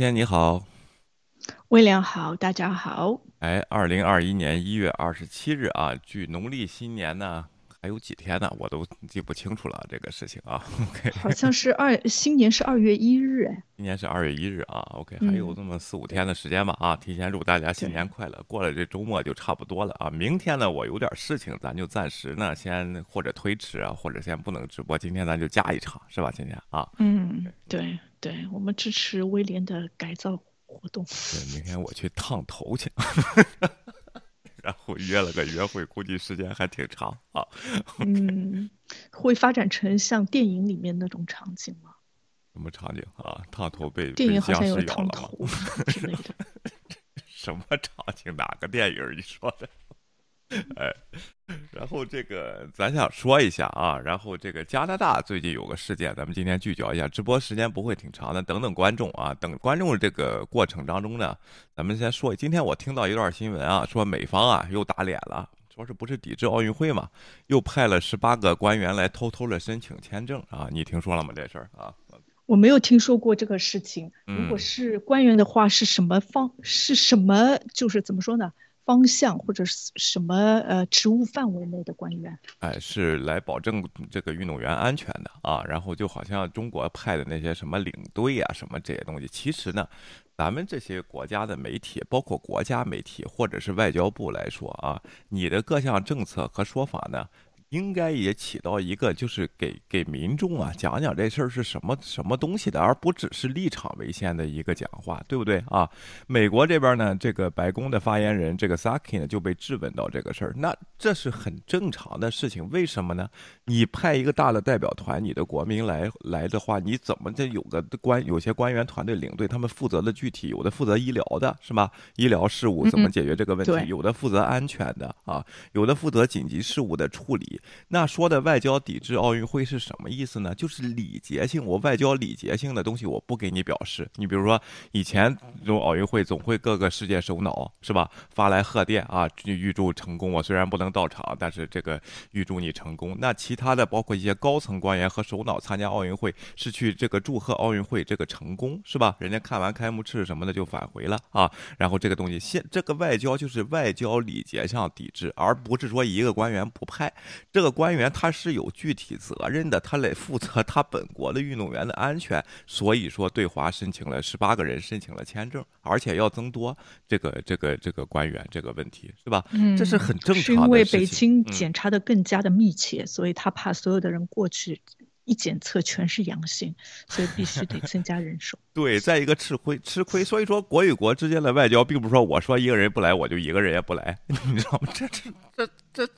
芊芊你好，威廉好，大家好。哎，二零二一年一月二十七日啊，距农历新年呢还有几天呢？我都记不清楚了这个事情啊。OK，好像是二新年是二月一日哎，今年是二月一日啊。OK，还有这么四五天的时间吧啊，提前祝大家新年快乐。过了这周末就差不多了啊。明天呢，我有点事情，咱就暂时呢先或者推迟啊，或者先不能直播。今天咱就加一场，是吧，今天啊？嗯，对对，我们支持威廉的改造活动。对，明天我去烫头去。然后约了个约会，估计时间还挺长啊。嗯，会发展成像电影里面那种场景吗？什么场景啊？烫头被电影好像有烫头之类的。什么场景？哪个电影？你说的？哎，然后这个咱想说一下啊，然后这个加拿大最近有个事件，咱们今天聚焦一下。直播时间不会挺长的，等等观众啊，等观众这个过程当中呢，咱们先说。今天我听到一段新闻啊，说美方啊又打脸了，说是不是抵制奥运会嘛？又派了十八个官员来偷偷的申请签证啊？你听说了吗？这事儿啊？我没有听说过这个事情。如果是官员的话，是什么方？是什么？就是怎么说呢？方向或者是什么呃职务范围内的官员？哎，是来保证这个运动员安全的啊。然后就好像中国派的那些什么领队啊，什么这些东西，其实呢，咱们这些国家的媒体，包括国家媒体或者是外交部来说啊，你的各项政策和说法呢？应该也起到一个，就是给给民众啊讲讲这事儿是什么什么东西的，而不只是立场为先的一个讲话，对不对啊？美国这边呢，这个白宫的发言人这个 Saki 呢就被质问到这个事儿，那这是很正常的事情，为什么呢？你派一个大的代表团，你的国民来来的话，你怎么这有个官有些官员团队领队，他们负责的具体有的负责医疗的是吧？医疗事务怎么解决这个问题？有的负责安全的啊，有的负责紧急事务的处理。那说的外交抵制奥运会是什么意思呢？就是礼节性，我外交礼节性的东西我不给你表示。你比如说以前这种奥运会总会各个世界首脑是吧发来贺电啊，预祝成功。我虽然不能到场，但是这个预祝你成功。那其他的包括一些高层官员和首脑参加奥运会是去这个祝贺奥运会这个成功是吧？人家看完开幕式什么的就返回了啊。然后这个东西现这个外交就是外交礼节上抵制，而不是说一个官员不派。这个官员他是有具体责任的，他得负责他本国的运动员的安全，所以说对华申请了十八个人申请了签证，而且要增多这个这个这个官员这个问题是吧？嗯，这是很正常的。是因为北京检查的更加的密切，所以他怕所有的人过去一检测全是阳性，所以必须得增加人手。对，再一个吃亏吃亏，所以说国与国之间的外交，并不是说我说一个人不来，我就一个人也不来，你知道吗？这这这这。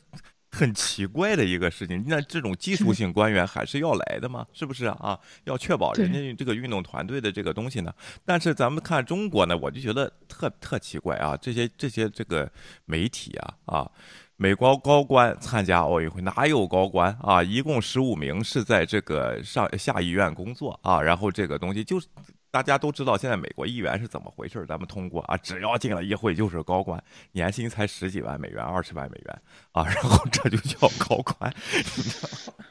很奇怪的一个事情，那这种技术性官员还是要来的吗？是不是啊？要确保人家这个运动团队的这个东西呢？但是咱们看中国呢，我就觉得特特奇怪啊！这些这些这个媒体啊啊，美国高官参加奥运会哪有高官啊？一共十五名是在这个上下议院工作啊，然后这个东西就。大家都知道现在美国议员是怎么回事咱们通过啊，只要进了议会就是高官，年薪才十几万美元、二十万美元啊，然后这就叫高官。你知道吗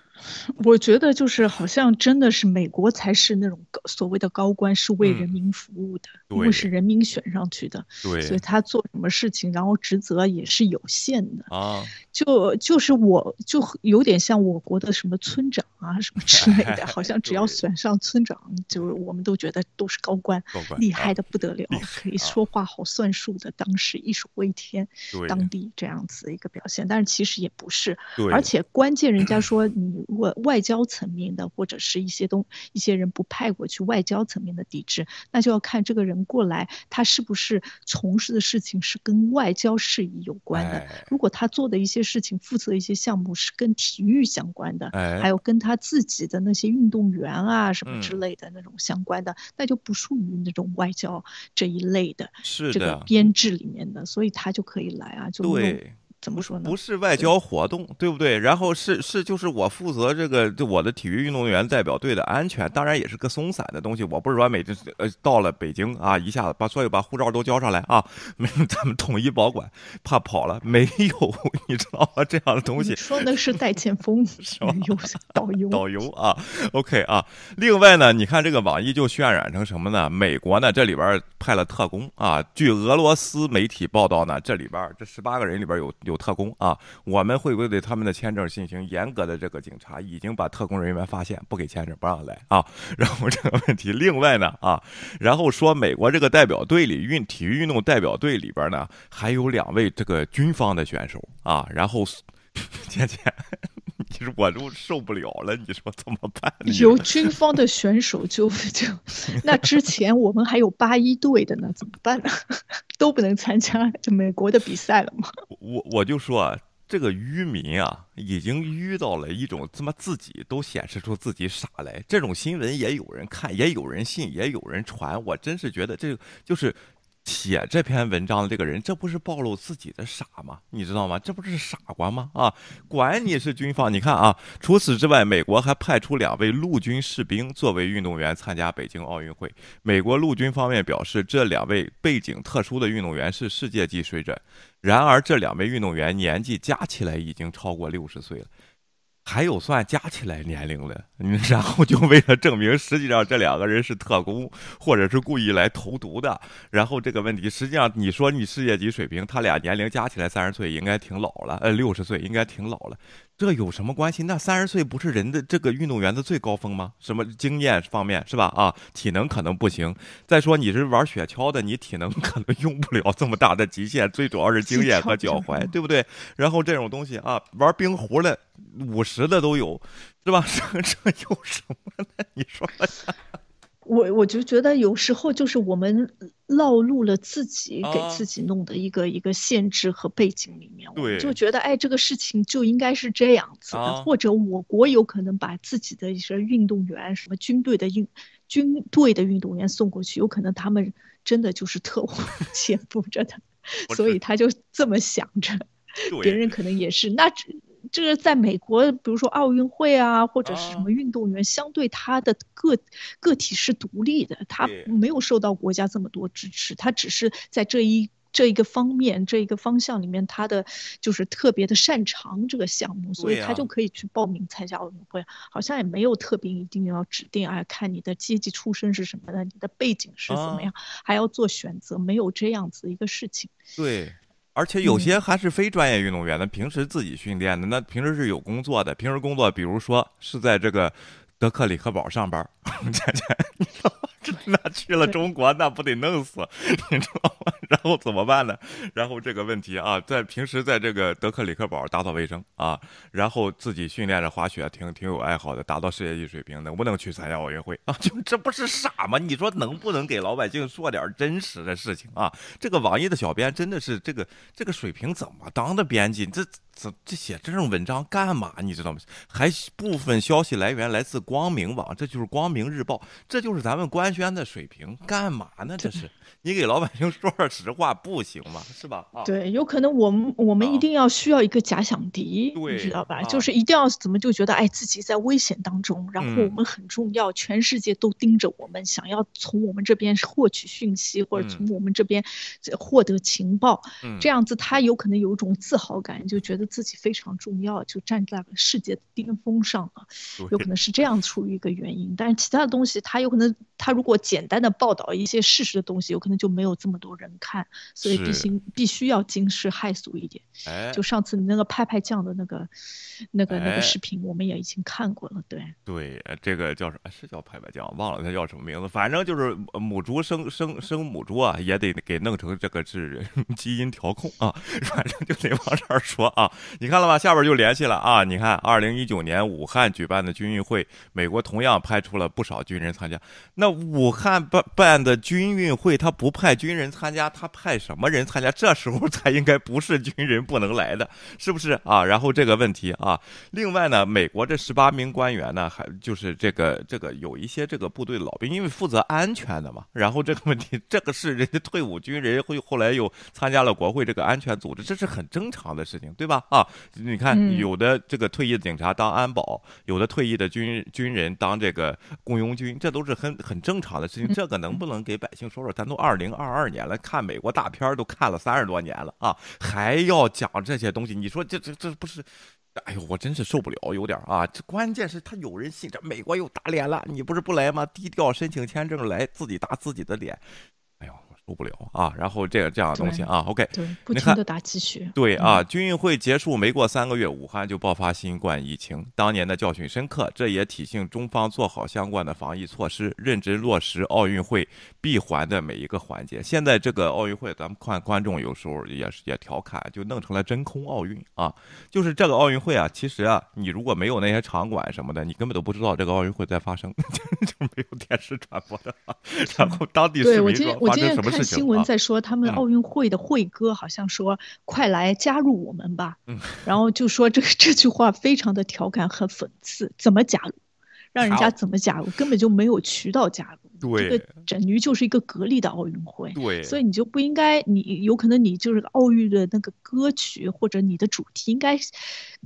我觉得就是好像真的是美国才是那种高所谓的高官，是为人民服务的，因为是人民选上去的，对，所以他做什么事情，然后职责也是有限的啊。就就是我就有点像我国的什么村长啊什么之类的，好像只要选上村长，就是我们都觉得都是高官，厉害的不得了，可以说话好算数的，当时一手威天，当地这样子一个表现。但是其实也不是，而且关键人家说你。外外交层面的，或者是一些东一些人不派过去，外交层面的抵制，那就要看这个人过来，他是不是从事的事情是跟外交事宜有关的。如果他做的一些事情，负责一些项目是跟体育相关的，还有跟他自己的那些运动员啊什么之类的那种相关的，那就不属于那种外交这一类的这个编制里面的，所以他就可以来啊，就对。怎么说呢？不是外交活动，对不对？然后是是就是我负责这个就我的体育运动员代表队的安全，当然也是个松散的东西。我不是说每次呃到了北京啊，一下子把所有把护照都交上来啊，没 咱们统一保管，怕跑了没有？你知道吗？这样的东西说的是戴建锋 是吧？导游导游啊，OK 啊。另外呢，你看这个网易就渲染成什么呢？美国呢这里边派了特工啊，据俄罗斯媒体报道呢，这里边这十八个人里边有有有特工啊，我们会不会对他们的签证进行严格的这个警察？已经把特工人员发现不给签证，不让来啊。然后这个问题，另外呢啊，然后说美国这个代表队里运体育运动代表队里边呢，还有两位这个军方的选手啊。然后，倩倩，实我都受不了了，你说怎么办？由军方的选手就 就，那之前我们还有八一队的呢，怎么办呢？都不能参加美国的比赛了吗？我我就说啊。这个愚民啊，已经遇到了一种他妈自己都显示出自己傻来。这种新闻也有人看，也有人信，也有人传。我真是觉得这就是。写这篇文章的这个人，这不是暴露自己的傻吗？你知道吗？这不是傻瓜吗？啊，管你是军方，你看啊，除此之外，美国还派出两位陆军士兵作为运动员参加北京奥运会。美国陆军方面表示，这两位背景特殊的运动员是世界级水准。然而，这两位运动员年纪加起来已经超过六十岁了。还有算加起来年龄的，然后就为了证明实际上这两个人是特工，或者是故意来投毒的。然后这个问题，实际上你说你世界级水平，他俩年龄加起来三十岁应该挺老了，呃，六十岁应该挺老了。这有什么关系？那三十岁不是人的这个运动员的最高峰吗？什么经验方面是吧？啊，体能可能不行。再说你是玩雪橇的，你体能可能用不了这么大的极限，最主要是经验和脚踝，对不对？然后这种东西啊，玩冰壶的五十的都有，是吧？这 这有什么呢？你说？我我就觉得有时候就是我们落入了自己给自己弄的一个一个限制和背景里面，我就觉得哎，这个事情就应该是这样子的，或者我国有可能把自己的一些运动员，什么军队的运军队的运动员送过去，有可能他们真的就是特务 潜伏着的，所以他就这么想着，别人可能也是那。这个在美国，比如说奥运会啊，或者是什么运动员，相对他的个个体是独立的，他没有受到国家这么多支持，他只是在这一这一个方面这一个方向里面，他的就是特别的擅长这个项目，所以他就可以去报名参加奥运会，好像也没有特别一定要指定啊，看你的阶级出身是什么的，你的背景是怎么样，还要做选择，没有这样子一个事情。对。而且有些还是非专业运动员的，平时自己训练的，那平时是有工作的，平时工作，比如说是在这个德克里克堡上班，这这，你知道吗？那去了中国，那不得弄死，你知道吗？然后怎么办呢？然后这个问题啊，在平时在这个德克里克堡打扫卫生啊，然后自己训练着滑雪，挺挺有爱好的，达到世界级水平，能不能去参加奥运会啊？就这不是傻吗？你说能不能给老百姓说点真实的事情啊？这个网易的小编真的是这个这个水平怎么当的编辑？这这这写这种文章干嘛？你知道吗？还部分消息来源来自光明网，这就是光明日报，这就是咱们官宣的水平，干嘛呢？这是。你给老百姓说说实话不行吗？是吧？对，有可能我们我们一定要需要一个假想敌，你知道吧？就是一定要怎么就觉得哎自己在危险当中，然后我们很重要，全世界都盯着我们，想要从我们这边获取讯息或者从我们这边获得情报，这样子他有可能有一种自豪感，就觉得自己非常重要，就站在了世界的巅峰上了，有可能是这样出于一个原因。但是其他的东西，他有可能他如果简单的报道一些事实的东西，有可能。就没有这么多人看，所以必须必须要惊世骇俗一点。就上次你那个派派酱的那个、那个、那个视频，我们也已经看过了。对对，这个叫什么？是叫派派酱？忘了它叫什么名字。反正就是母猪生生生母猪啊，也得给弄成这个是 基因调控啊。反正就得往这儿说啊。你看了吧？下边就联系了啊。你看，二零一九年武汉举办的军运会，美国同样派出了不少军人参加。那武汉办办的军运会，他。不派军人参加，他他派什么人参加？这时候才应该不是军人不能来的，是不是啊？然后这个问题啊，另外呢，美国这十八名官员呢，还就是这个这个有一些这个部队老兵，因为负责安全的嘛。然后这个问题，这个是人家退伍军人会后来又参加了国会这个安全组织，这是很正常的事情，对吧？啊，你看有的这个退役的警察当安保，有的退役的军军人当这个雇佣军，这都是很很正常的事情。这个能不能给百姓说说？咱都二零二二年了，看美国大片都看了三十多年了啊，还要讲这些东西？你说这这这不是？哎呦，我真是受不了，有点啊！这关键是他有人信，这美国又打脸了。你不是不来吗？低调申请签证来，自己打自己的脸。哎呦。受不了啊！然后这个这样的东西啊，OK，对，不停的打鸡血。对啊，军运会结束没过三个月，武汉就爆发新冠疫情。当年的教训深刻，这也体现中方做好相关的防疫措施，认真落实奥运会闭环的每一个环节。现在这个奥运会，咱们看观众有时候也是也调侃，就弄成了真空奥运啊。就是这个奥运会啊，其实啊，你如果没有那些场馆什么的，你根本都不知道这个奥运会在发生，就没有电视传播的。然后当地市民说发生什么？看新闻在说他们奥运会的会歌，好像说“快来加入我们吧”，然后就说这个 这句话非常的调侃和讽刺，怎么加入？让人家怎么加入？根本就没有渠道加入。对，这个等于就是一个隔离的奥运会。对，所以你就不应该，你有可能你就是奥运的那个歌曲或者你的主题应该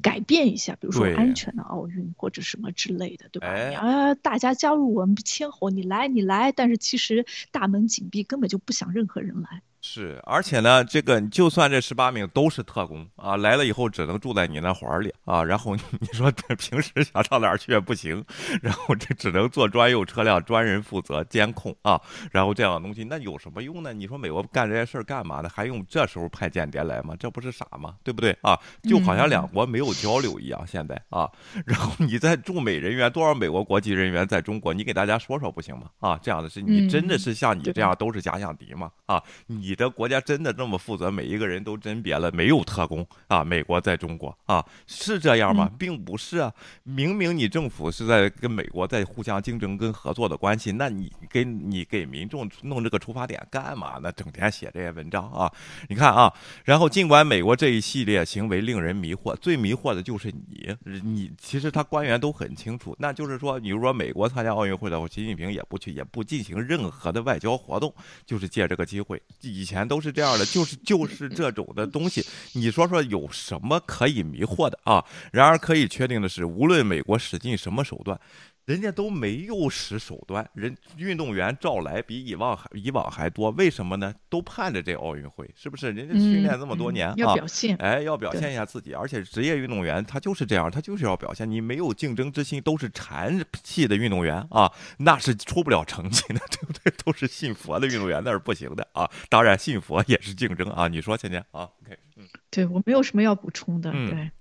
改变一下，比如说安全的奥运或者什么之类的，对吧？你啊，大家加入我们签吼，你来你来，但是其实大门紧闭，根本就不想任何人来。是，而且呢，这个就算这十八名都是特工啊，来了以后只能住在你那环里啊，然后 你说平时想上哪儿去也不行，然后这只能坐专用车辆，专人负责监控啊，然后这样的东西那有什么用呢？你说美国干这些事儿干嘛呢？还用这时候派间谍来吗？这不是傻吗？对不对啊？就好像两国没有交流一样，现在啊，然后你在驻美人员多少美国国籍人员在中国，你给大家说说不行吗？啊，这样的事，你真的是像你这样都是假想敌吗？啊，你。你的国家真的这么负责？每一个人都甄别了，没有特工啊？美国在中国啊，是这样吗？并不是啊！明明你政府是在跟美国在互相竞争跟合作的关系，那你给你给民众弄这个出发点干嘛呢？整天写这些文章啊？你看啊，然后尽管美国这一系列行为令人迷惑，最迷惑的就是你，你其实他官员都很清楚，那就是说，你如果美国参加奥运会的话，习近平也不去，也不进行任何的外交活动，就是借这个机会以。以前都是这样的，就是就是这种的东西，你说说有什么可以迷惑的啊？然而可以确定的是，无论美国使尽什么手段。人家都没有使手段，人运动员照来比以往还以往还多，为什么呢？都盼着这奥运会，是不是？人家训练这么多年啊，要表现，哎，要表现一下自己。而且职业运动员他就是这样，他就是要表现。你没有竞争之心，都是馋气的运动员啊，那是出不了成绩的，对不对？都是信佛的运动员那是不行的啊。当然，信佛也是竞争啊。你说，倩倩啊？OK，嗯，对我没有什么要补充的，对。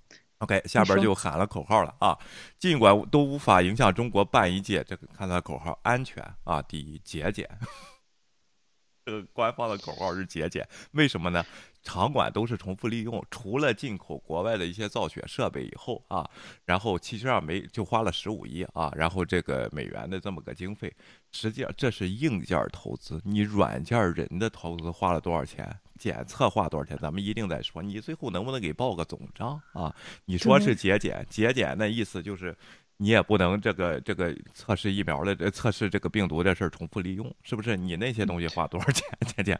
OK，下边就喊了口号了啊！尽管都无法影响中国办一届，这个看他口号，安全啊第一，节俭。这个官方的口号是节俭，为什么呢？场馆都是重复利用，除了进口国外的一些造血设备以后啊，然后其实上没就花了十五亿啊，然后这个美元的这么个经费，实际上这是硬件投资，你软件人的投资花了多少钱？检测花多少钱？咱们一定再说。你最后能不能给报个总账啊？你说是节俭，节俭那意思就是你也不能这个这个测试疫苗的测试这个病毒的事儿重复利用，是不是？你那些东西花多少钱？节俭？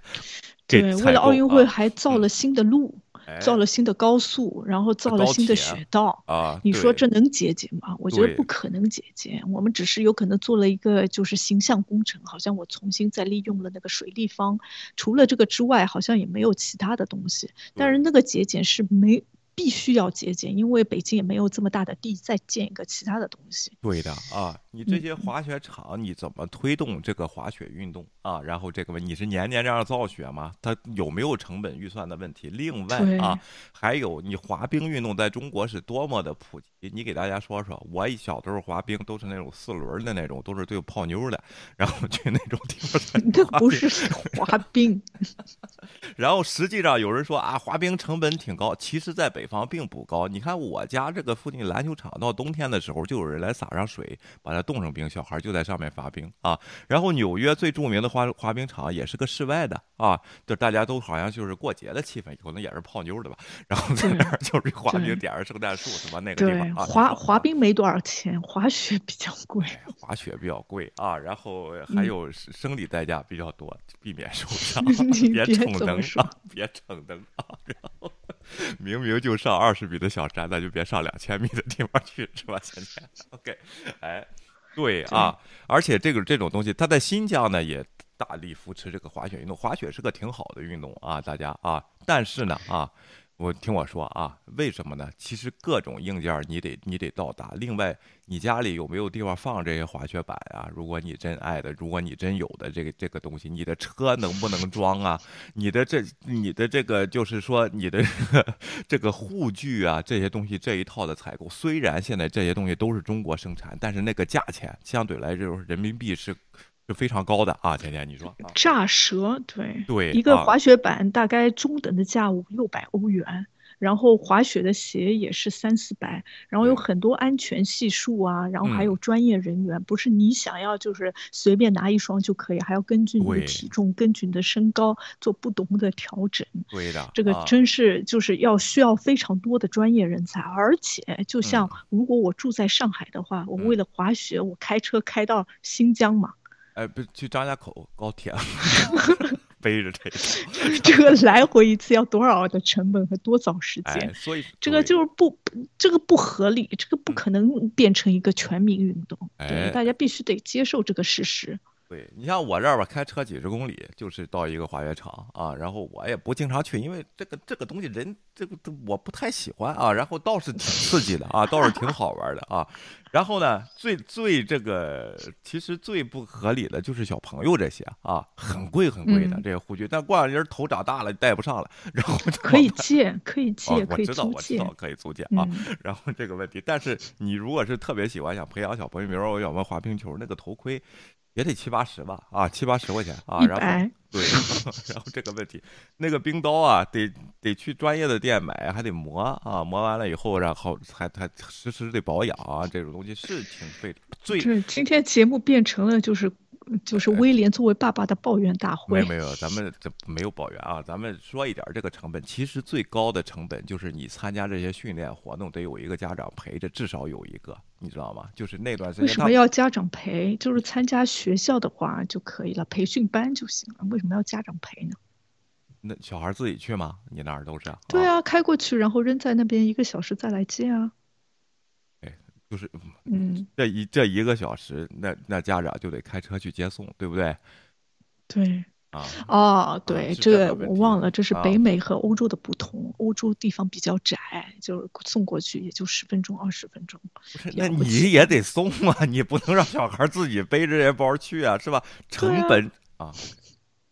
对，为了奥运会还造了新的路。造了新的高速，然后造了新的雪道啊！你说这能节俭吗？我觉得不可能节俭。我们只是有可能做了一个就是形象工程，好像我重新再利用了那个水立方。除了这个之外，好像也没有其他的东西。但是那个节俭是没。必须要节俭，因为北京也没有这么大的地再建一个其他的东西。对的啊，你这些滑雪场你怎么推动这个滑雪运动啊？然后这个问你是年年这样造雪吗？它有没有成本预算的问题？另外啊，还有你滑冰运动在中国是多么的普及？你给大家说说。我一小时候滑冰都是那种四轮的那种，都是对泡妞的，然后去那种地方。那不是滑冰，然后实际上有人说啊，滑冰成本挺高，其实，在北方并不高。你看我家这个附近篮球场，到冬天的时候，就有人来撒上水，把它冻成冰，小孩就在上面滑冰啊。然后纽约最著名的滑滑冰场也是个室外的啊，就大家都好像就是过节的气氛，可能也是泡妞的吧。然后在那儿就是滑冰，点上圣诞树什么那个地方啊。滑滑冰没多少钱，滑雪比较贵。滑雪比较贵啊，然后还有生理代价比较多，避免受伤，别逞能啊，别逞能啊。然后 明明就上二十米的小山，那就别上两千米的地方去，是吧？现在 OK，哎，对啊，而且这个这种东西，它在新疆呢也大力扶持这个滑雪运动，滑雪是个挺好的运动啊，大家啊，但是呢啊。我听我说啊，为什么呢？其实各种硬件你得你得到达。另外，你家里有没有地方放这些滑雪板啊？如果你真爱的，如果你真有的这个这个东西，你的车能不能装啊？你的这你的这个就是说你的 这个护具啊，这些东西这一套的采购，虽然现在这些东西都是中国生产，但是那个价钱相对来说人民币是。是非常高的啊，甜甜，你说？炸舌，对对，一个滑雪板大概中等的价五六百欧元，然后滑雪的鞋也是三四百，然后有很多安全系数啊，然后还有专业人员，不是你想要就是随便拿一双就可以，还要根据你的体重、根据你的身高做不同的调整。对的，这个真是就是要需要非常多的专业人才，而且就像如果我住在上海的话，我为了滑雪，我开车开到新疆嘛。哎，不去张家口高铁，背着这个，这个来回一次要多少的成本和多少时间？所以这个就是不，这个不合理，这个不可能变成一个全民运动。对，大家必须得接受这个事实。对你像我这儿吧，开车几十公里就是到一个滑雪场啊，然后我也不经常去，因为这个这个东西人这个我不太喜欢啊，然后倒是挺刺激的啊，倒是挺好玩的啊。然后呢，最最这个其实最不合理的就是小朋友这些啊，很贵很贵的这些护具，但过两年头长大了戴不上了，然后可以借，可以 借，可以租借，可以租借啊。然后这个问题，但是你如果是特别喜欢想培养小朋友，比如说我想玩滑冰球，那个头盔。也得七八十吧，啊，七八十块钱啊，然后对，然后这个问题，那个冰刀啊，得得去专业的店买，还得磨啊，磨完了以后，然后还还时时得保养啊，这种东西是挺费的。最今天节目变成了就是。就是威廉作为爸爸的抱怨大会。没有没有，咱们这没有抱怨啊，咱们说一点这个成本，其实最高的成本就是你参加这些训练活动得有一个家长陪着，至少有一个，你知道吗？就是那段时间。为什么要家长陪？就是参加学校的话就可以了，培训班就行了。为什么要家长陪呢？那小孩自己去吗？你那儿都是？对啊，开过去，然后扔在那边一个小时再来接啊。就是，嗯，这一这一个小时，那那家长就得开车去接送，对不对？对，啊，哦，对，这个我忘了，这是北美和欧洲的不同。欧洲地方比较窄，就是送过去也就十分钟、二十分钟。那你也得送啊，你不能让小孩自己背着这些包去啊，是吧？成本啊。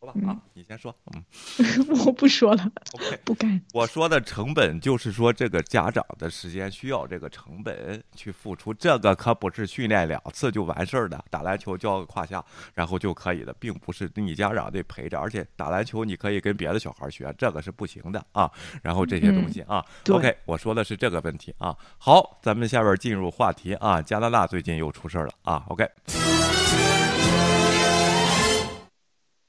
说吧啊，你先说。嗯，我不说了。OK，不干。我说的成本就是说，这个家长的时间需要这个成本去付出，这个可不是训练两次就完事儿的。打篮球教个胯下，然后就可以的，并不是你家长得陪着。而且打篮球你可以跟别的小孩学，这个是不行的啊。然后这些东西啊，OK，我说的是这个问题啊。好，咱们下边进入话题啊。加拿大最近又出事儿了啊。OK。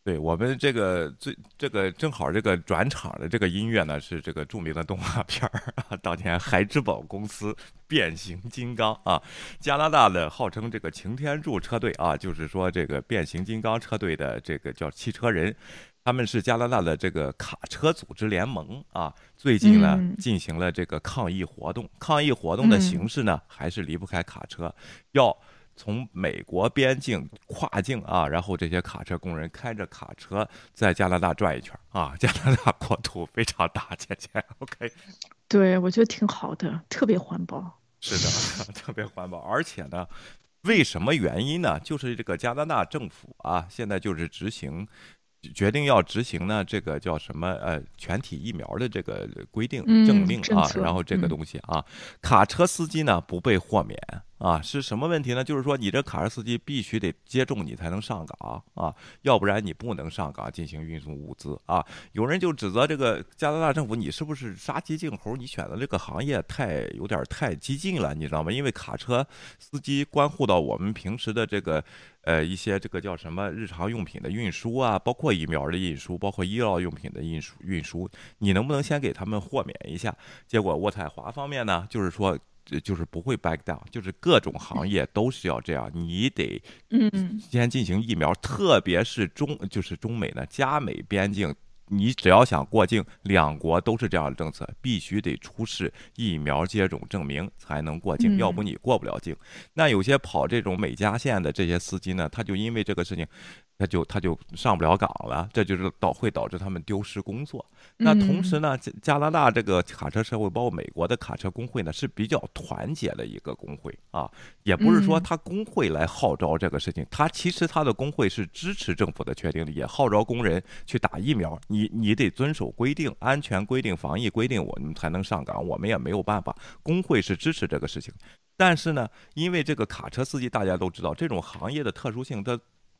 对我们这个最这个正好这个转场的这个音乐呢，是这个著名的动画片儿啊，当年孩之宝公司变形金刚啊，加拿大的号称这个擎天柱车队啊，就是说这个变形金刚车队的这个叫汽车人，他们是加拿大的这个卡车组织联盟啊，最近呢进行了这个抗议活动，抗议活动的形式呢还是离不开卡车，要。从美国边境跨境啊，然后这些卡车工人开着卡车在加拿大转一圈啊。加拿大国土非常大，姐姐，OK。对，我觉得挺好的，特别环保。是的，特别环保，而且呢，为什么原因呢？就是这个加拿大政府啊，现在就是执行。决定要执行呢，这个叫什么？呃，全体疫苗的这个规定政令啊，然后这个东西啊，卡车司机呢不被豁免啊，是什么问题呢？就是说你这卡车司机必须得接种你才能上岗啊，要不然你不能上岗进行运送物资啊。有人就指责这个加拿大政府，你是不是杀鸡儆猴？你选择这个行业太有点太激进了，你知道吗？因为卡车司机关乎到我们平时的这个。呃，一些这个叫什么日常用品的运输啊，包括疫苗的运输，包括医疗用品的运输运输，你能不能先给他们豁免一下？结果渥太华方面呢，就是说，就是不会 back down，就是各种行业都是要这样，你得嗯先进行疫苗，特别是中就是中美呢，加美边境。你只要想过境，两国都是这样的政策，必须得出示疫苗接种证明才能过境，要不你过不了境。那有些跑这种美加线的这些司机呢，他就因为这个事情。他就他就上不了岗了，这就是导会导致他们丢失工作。那同时呢，加加拿大这个卡车社会，包括美国的卡车工会呢，是比较团结的一个工会啊，也不是说他工会来号召这个事情，他其实他的工会是支持政府的确定的，也号召工人去打疫苗。你你得遵守规定，安全规定、防疫规定，我们才能上岗。我们也没有办法，工会是支持这个事情。但是呢，因为这个卡车司机大家都知道，这种行业的特殊性，它。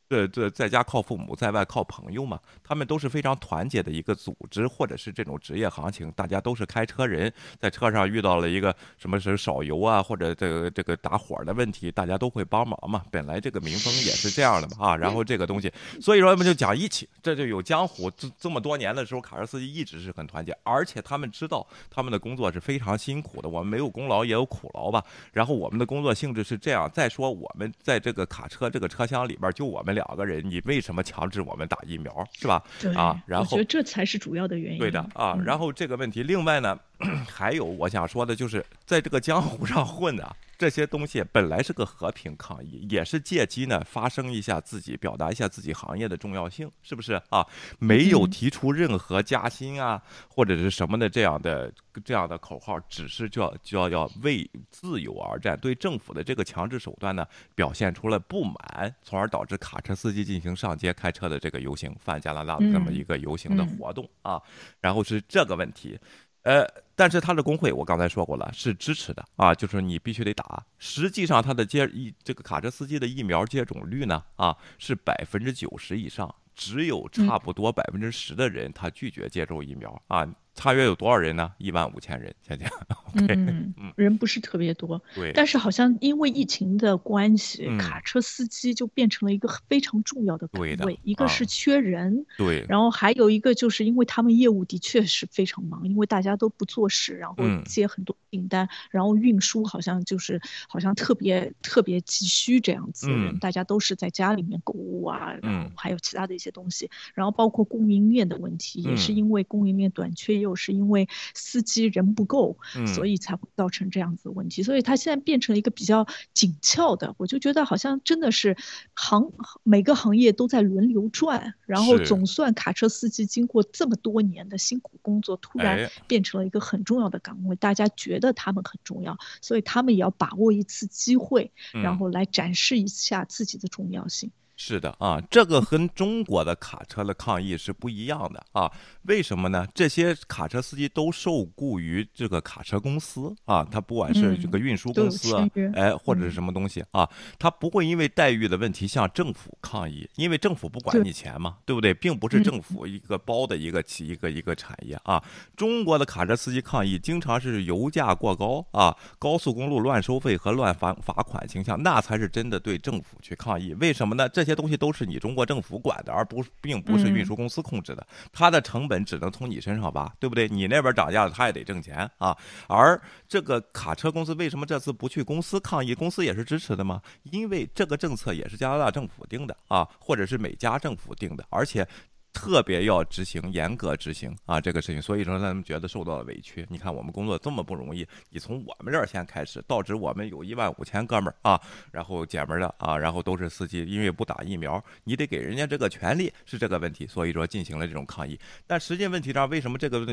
这这在家靠父母，在外靠朋友嘛，他们都是非常团结的一个组织，或者是这种职业行情，大家都是开车人，在车上遇到了一个什么是少油啊，或者这个这个打火的问题，大家都会帮忙嘛。本来这个民风也是这样的嘛啊，然后这个东西，所以说我们就讲义气，这就有江湖。这这么多年的时候，卡车司机一直是很团结，而且他们知道他们的工作是非常辛苦的，我们没有功劳也有苦劳吧。然后我们的工作性质是这样，再说我们在这个卡车这个车厢里边，就我们。两个人，你为什么强制我们打疫苗，是吧？啊，然后我觉得这才是主要的原因。对的啊，然后这个问题，另外呢，还有我想说的就是，在这个江湖上混的。这些东西本来是个和平抗议，也是借机呢发声一下自己，表达一下自己行业的重要性，是不是啊？没有提出任何加薪啊或者是什么的这样的这样的口号，只是就要就要要为自由而战，对政府的这个强制手段呢表现出了不满，从而导致卡车司机进行上街开车的这个游行，反加拿大的这么一个游行的活动啊。然后是这个问题。呃，但是他的工会我刚才说过了，是支持的啊，就是你必须得打。实际上，他的接疫这个卡车司机的疫苗接种率呢，啊，是百分之九十以上，只有差不多百分之十的人他拒绝接种疫苗啊。大约有多少人呢？一万五千人，现在，嗯嗯，人不是特别多，对。但是好像因为疫情的关系，卡车司机就变成了一个非常重要的岗位。一个是缺人，对。然后还有一个就是因为他们业务的确是非常忙，因为大家都不做事，然后接很多订单，然后运输好像就是好像特别特别急需这样子，大家都是在家里面购物啊，然后还有其他的一些东西，然后包括供应链的问题，也是因为供应链短缺。又是因为司机人不够，所以才会造成这样子的问题。所以它现在变成了一个比较紧俏的，我就觉得好像真的是行每个行业都在轮流转，然后总算卡车司机经过这么多年的辛苦工作，突然变成了一个很重要的岗位，大家觉得他们很重要，所以他们也要把握一次机会，然后来展示一下自己的重要性。是的啊，这个跟中国的卡车的抗议是不一样的啊。为什么呢？这些卡车司机都受雇于这个卡车公司啊，他不管是这个运输公司，哎，或者是什么东西啊，他不会因为待遇的问题向政府抗议，因为政府不管你钱嘛，对不对？并不是政府一个包的一个企一个一个产业啊。中国的卡车司机抗议，经常是油价过高啊，高速公路乱收费和乱罚罚款倾向，那才是真的对政府去抗议。为什么呢？这些东西都是你中国政府管的，而不并不是运输公司控制的，它的成本。只能从你身上挖，对不对？你那边涨价了，他也得挣钱啊。而这个卡车公司为什么这次不去公司抗议？公司也是支持的吗？因为这个政策也是加拿大政府定的啊，或者是美加政府定的，而且。特别要执行，严格执行啊，这个事情，所以说他们觉得受到了委屈。你看我们工作这么不容易，你从我们这儿先开始，导致我们有一万五千哥们儿啊，然后姐们儿的啊，然后都是司机，因为不打疫苗，你得给人家这个权利，是这个问题，所以说进行了这种抗议。但实际问题上，为什么这个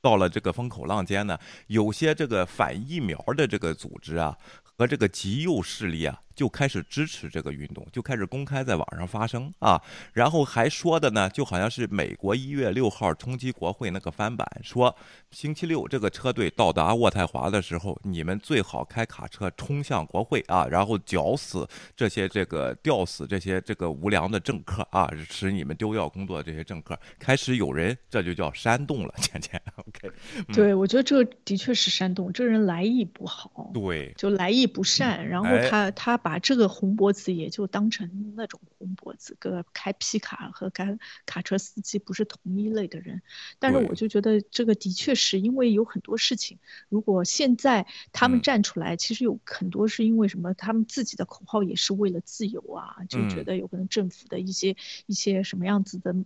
到了这个风口浪尖呢？有些这个反疫苗的这个组织啊。和这个极右势力啊，就开始支持这个运动，就开始公开在网上发声啊，然后还说的呢，就好像是美国一月六号冲击国会那个翻版，说星期六这个车队到达渥太华的时候，你们最好开卡车冲向国会啊，然后绞死这些这个吊死这些这个无良的政客啊，使你们丢掉工作的这些政客，开始有人这就叫煽动了，倩倩，OK，对我觉得这的确是煽动，这人来意不好，对，就来意不善，然后他他把这个红脖子也就当成那种红脖子，跟开皮卡和开卡车司机不是同一类的人，但是我就觉得这个的确是因为有很多事情，如果现在他们站出来，其实有很多是因为什么？他们自己的口号也是为了自由啊，就觉得有可能政府的一些一些什么样子的。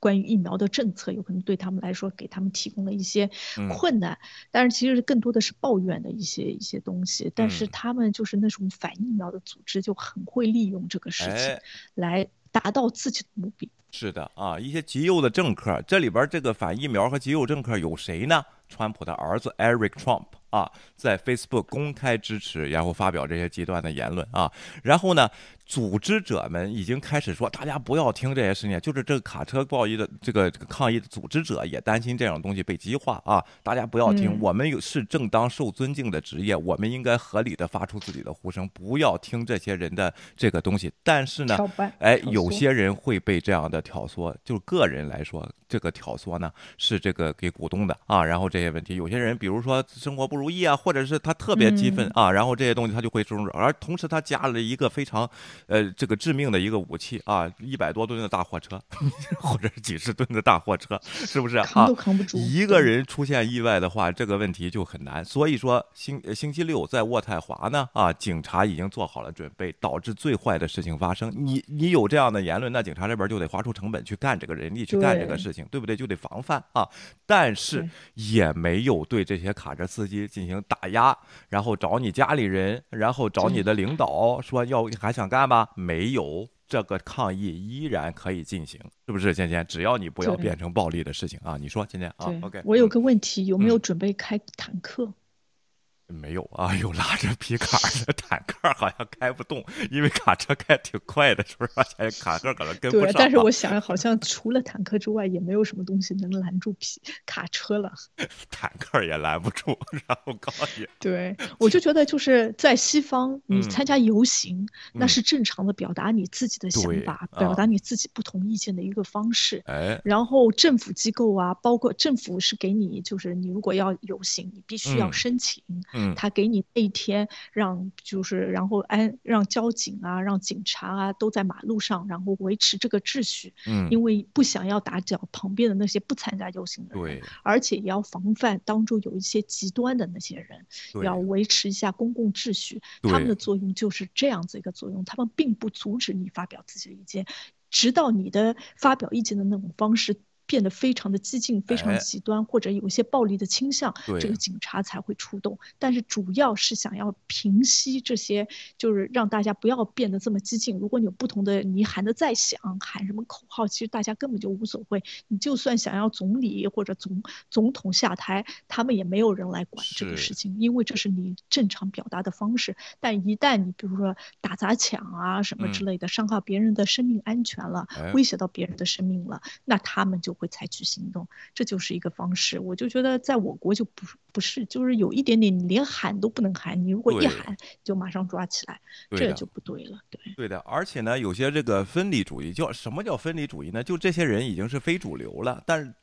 关于疫苗的政策，有可能对他们来说给他们提供了一些困难，但是其实更多的是抱怨的一些一些东西。但是他们就是那种反疫苗的组织，就很会利用这个事情来达到自己的目的。是的啊，一些极右的政客，这里边这个反疫苗和极右政客有谁呢？川普的儿子 Eric Trump 啊，在 Facebook 公开支持，然后发表这些极端的言论啊，然后呢？组织者们已经开始说，大家不要听这些事情。就是这个卡车暴力的这个抗议的组织者也担心这种东西被激化啊！大家不要听，我们有是正当受尊敬的职业，我们应该合理的发出自己的呼声，不要听这些人的这个东西。但是呢，哎，有些人会被这样的挑唆，就个人来说，这个挑唆呢是这个给股东的啊。然后这些问题，有些人比如说生活不如意啊，或者是他特别激愤啊，然后这些东西他就会中，而同时他加了一个非常。呃，这个致命的一个武器啊，一百多吨的大货车，或者是几十吨的大货车，是不是啊？扛都扛不住。一个人出现意外的话，这个问题就很难。所以说，星星期六在渥太华呢，啊，警察已经做好了准备，导致最坏的事情发生。你你有这样的言论，那警察这边就得划出成本去干这个人力，去干这个事情，对不对？就得防范啊。但是也没有对这些卡车司机进行打压，然后找你家里人，然后找你的领导说要还想干。吗？没有，这个抗议依然可以进行，是不是？芊芊，只要你不要变成暴力的事情啊！你说，芊芊啊，OK。我有个问题，有没有准备开坦克？没有啊，有拉着皮卡的坦克好像开不动，因为卡车开挺快的，是不是？而且卡车可能跟不上。对，但是我想，好像除了坦克之外，也没有什么东西能拦住皮卡车了。坦克也拦不住，然后高铁。对，我就觉得就是在西方，你参加游行，那是正常的表达你自己的想法，表达你自己不同意见的一个方式。哎。然后政府机构啊，包括政府是给你，就是你如果要游行，你必须要申请。嗯，他给你那一天让就是然后安让交警啊让警察啊都在马路上，然后维持这个秩序。嗯，因为不想要打搅旁边的那些不参加游行的人。对，而且也要防范当中有一些极端的那些人，要维持一下公共秩序。他们的作用就是这样子一个作用，他们并不阻止你发表自己的意见，直到你的发表意见的那种方式。变得非常的激进，非常极端，或者有一些暴力的倾向，这个警察才会出动。但是主要是想要平息这些，就是让大家不要变得这么激进。如果你有不同的，你喊的再响，喊什么口号，其实大家根本就无所谓。你就算想要总理或者总总统下台，他们也没有人来管这个事情，因为这是你正常表达的方式。但一旦你比如说打砸抢啊什么之类的，伤害别人的生命安全了，威胁到别人的生命了，那他们就。会采取行动，这就是一个方式。我就觉得，在我国就不不是，就是有一点点，你连喊都不能喊，你如果一喊就马上抓起来，这就不对了。对，对的。而且呢，有些这个分离主义，叫什么叫分离主义呢？就这些人已经是非主流了，但是。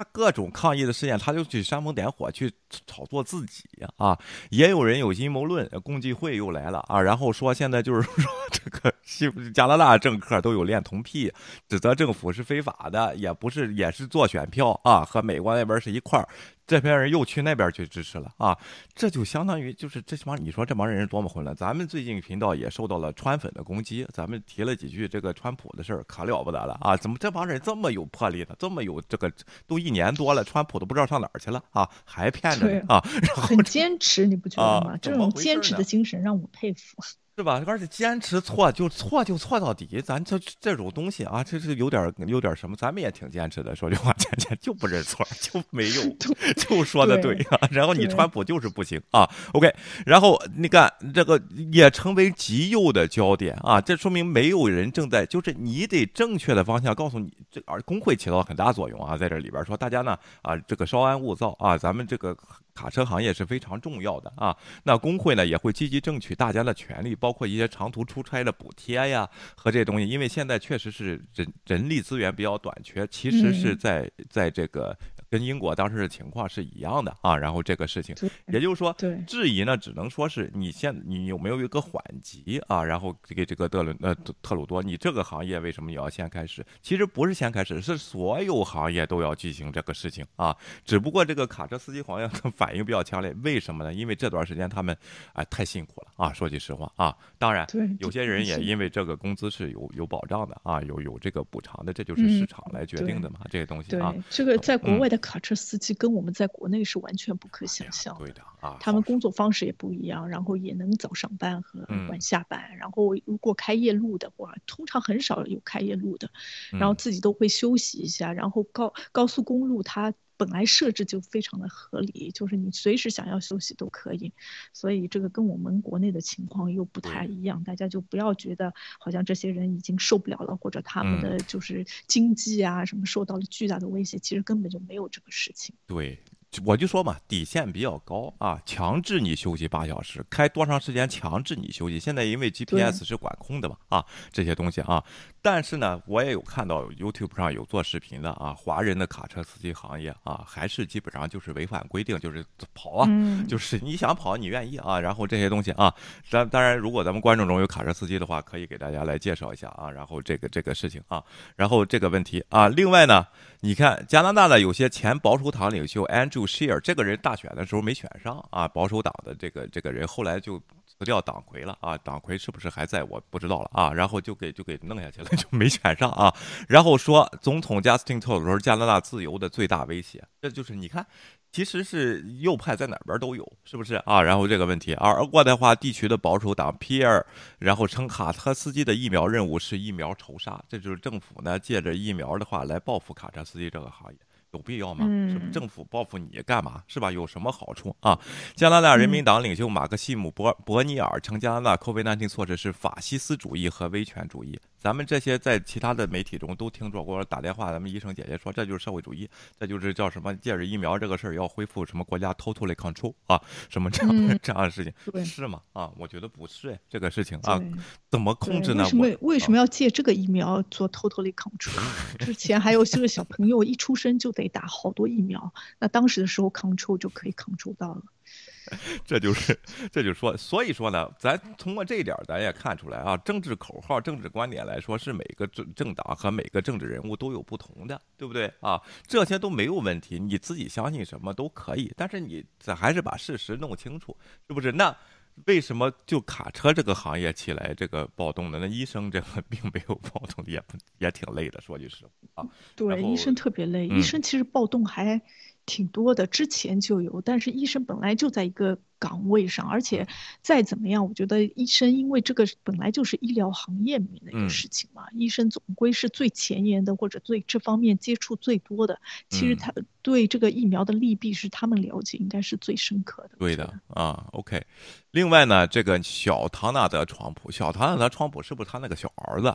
他各种抗议的事件，他就去煽风点火，去炒作自己啊！也有人有阴谋论，共济会又来了啊！然后说现在就是说这个西加拿大政客都有恋童癖，指责政府是非法的，也不是也是做选票啊，和美国那边是一块儿。这边人又去那边去支持了啊！这就相当于就是这帮你说这帮人是多么混乱。咱们最近频道也受到了川粉的攻击，咱们提了几句这个川普的事儿，可了不得了啊！怎么这帮人这么有魄力呢？这么有这个都一年多了，川普都不知道上哪儿去了啊？还骗着啊？很坚持，你不觉得吗？这种坚持的精神让我佩服。是吧？而且坚持错就错就错到底，咱这这种东西啊，这是有点有点什么，咱们也挺坚持的。说句话，坚坚就不认错，就没用，就说的对啊。然后你川普就是不行啊。OK，然后你看这个也成为极右的焦点啊，这说明没有人正在，就是你得正确的方向告诉你，这而工会起到很大作用啊，在这里边说大家呢啊，这个稍安勿躁啊，咱们这个。卡车行业是非常重要的啊，那工会呢也会积极争取大家的权利，包括一些长途出差的补贴呀和这些东西，因为现在确实是人人力资源比较短缺，其实是在在这个。跟英国当时的情况是一样的啊，然后这个事情，也就是说，质疑呢，只能说是你现你有没有一个缓急啊，然后给这个德伦呃特鲁多，你这个行业为什么也要先开始？其实不是先开始，是所有行业都要进行这个事情啊，只不过这个卡车司机行业的反应比较强烈，为什么呢？因为这段时间他们哎太辛苦了啊，说句实话啊，当然有些人也因为这个工资是有有保障的啊，有有这个补偿的，这就是市场来决定的嘛，这些东西啊，这个在国外的。卡车司机跟我们在国内是完全不可想象的，对的啊，他们工作方式也不一样，然后也能早上班和晚下班，然后如果开夜路的话，通常很少有开夜路的，然后自己都会休息一下，然后高高速公路它。本来设置就非常的合理，就是你随时想要休息都可以，所以这个跟我们国内的情况又不太一样，大家就不要觉得好像这些人已经受不了了，或者他们的就是经济啊什么受到了巨大的威胁，其实根本就没有这个事情。对。我就说嘛，底线比较高啊，强制你休息八小时，开多长时间强制你休息。现在因为 GPS 是管控的嘛，啊，这些东西啊。但是呢，我也有看到 YouTube 上有做视频的啊，华人的卡车司机行业啊，还是基本上就是违反规定，就是跑啊，就是你想跑你愿意啊，然后这些东西啊。当当然，如果咱们观众中有卡车司机的话，可以给大家来介绍一下啊。然后这个这个事情啊，然后这个问题啊，另外呢，你看加拿大的有些前保守党领袖 Andrew。就希尔这个人大选的时候没选上啊，保守党的这个这个人后来就辞掉党魁了啊，党魁是不是还在我不知道了啊，然后就给就给弄下去了，就没选上啊，然后说总统加斯汀特鲁多是加拿大自由的最大威胁，这就是你看，其实是右派在哪边都有，是不是啊？然后这个问题，而渥太华地区的保守党皮尔，然后称卡车司机的疫苗任务是疫苗仇杀，这就是政府呢借着疫苗的话来报复卡车司机这个行业。有必要吗？是政府报复你干嘛？是吧？有什么好处啊？加拿大人民党领袖马克西姆·博博尼尔称，加拿大 COVID-19 措施是法西斯主义和威权主义。咱们这些在其他的媒体中都听说过，打电话咱们医生姐姐说这就是社会主义，这就是叫什么借着疫苗这个事儿要恢复什么国家 totally control 啊，什么这样的这样的事情是吗？啊，我觉得不是哎，这个事情啊，怎么控制呢？为什么为什么要借这个疫苗做 totally control？之前还有些个小朋友一出生就得打好多疫苗，那当时的时候 control 就可以 control 到了。这就是，这就说，所以说呢，咱通过这一点，咱也看出来啊，政治口号、政治观点来说，是每个政政党和每个政治人物都有不同的，对不对啊？这些都没有问题，你自己相信什么都可以，但是你咱还是把事实弄清楚，是不是？那为什么就卡车这个行业起来这个暴动呢？那医生这个并没有暴动，也不也挺累的，说句实话啊。对，医生特别累，医生其实暴动还。挺多的，之前就有，但是医生本来就在一个岗位上，而且再怎么样，我觉得医生因为这个本来就是医疗行业里面的一个事情嘛，医生总归是最前沿的，或者对这方面接触最多的，其实他对这个疫苗的利弊是他们了解应该是最深刻的。对的啊，OK。另外呢，这个小唐纳德·川普，小唐纳德·川普是不是他那个小儿子？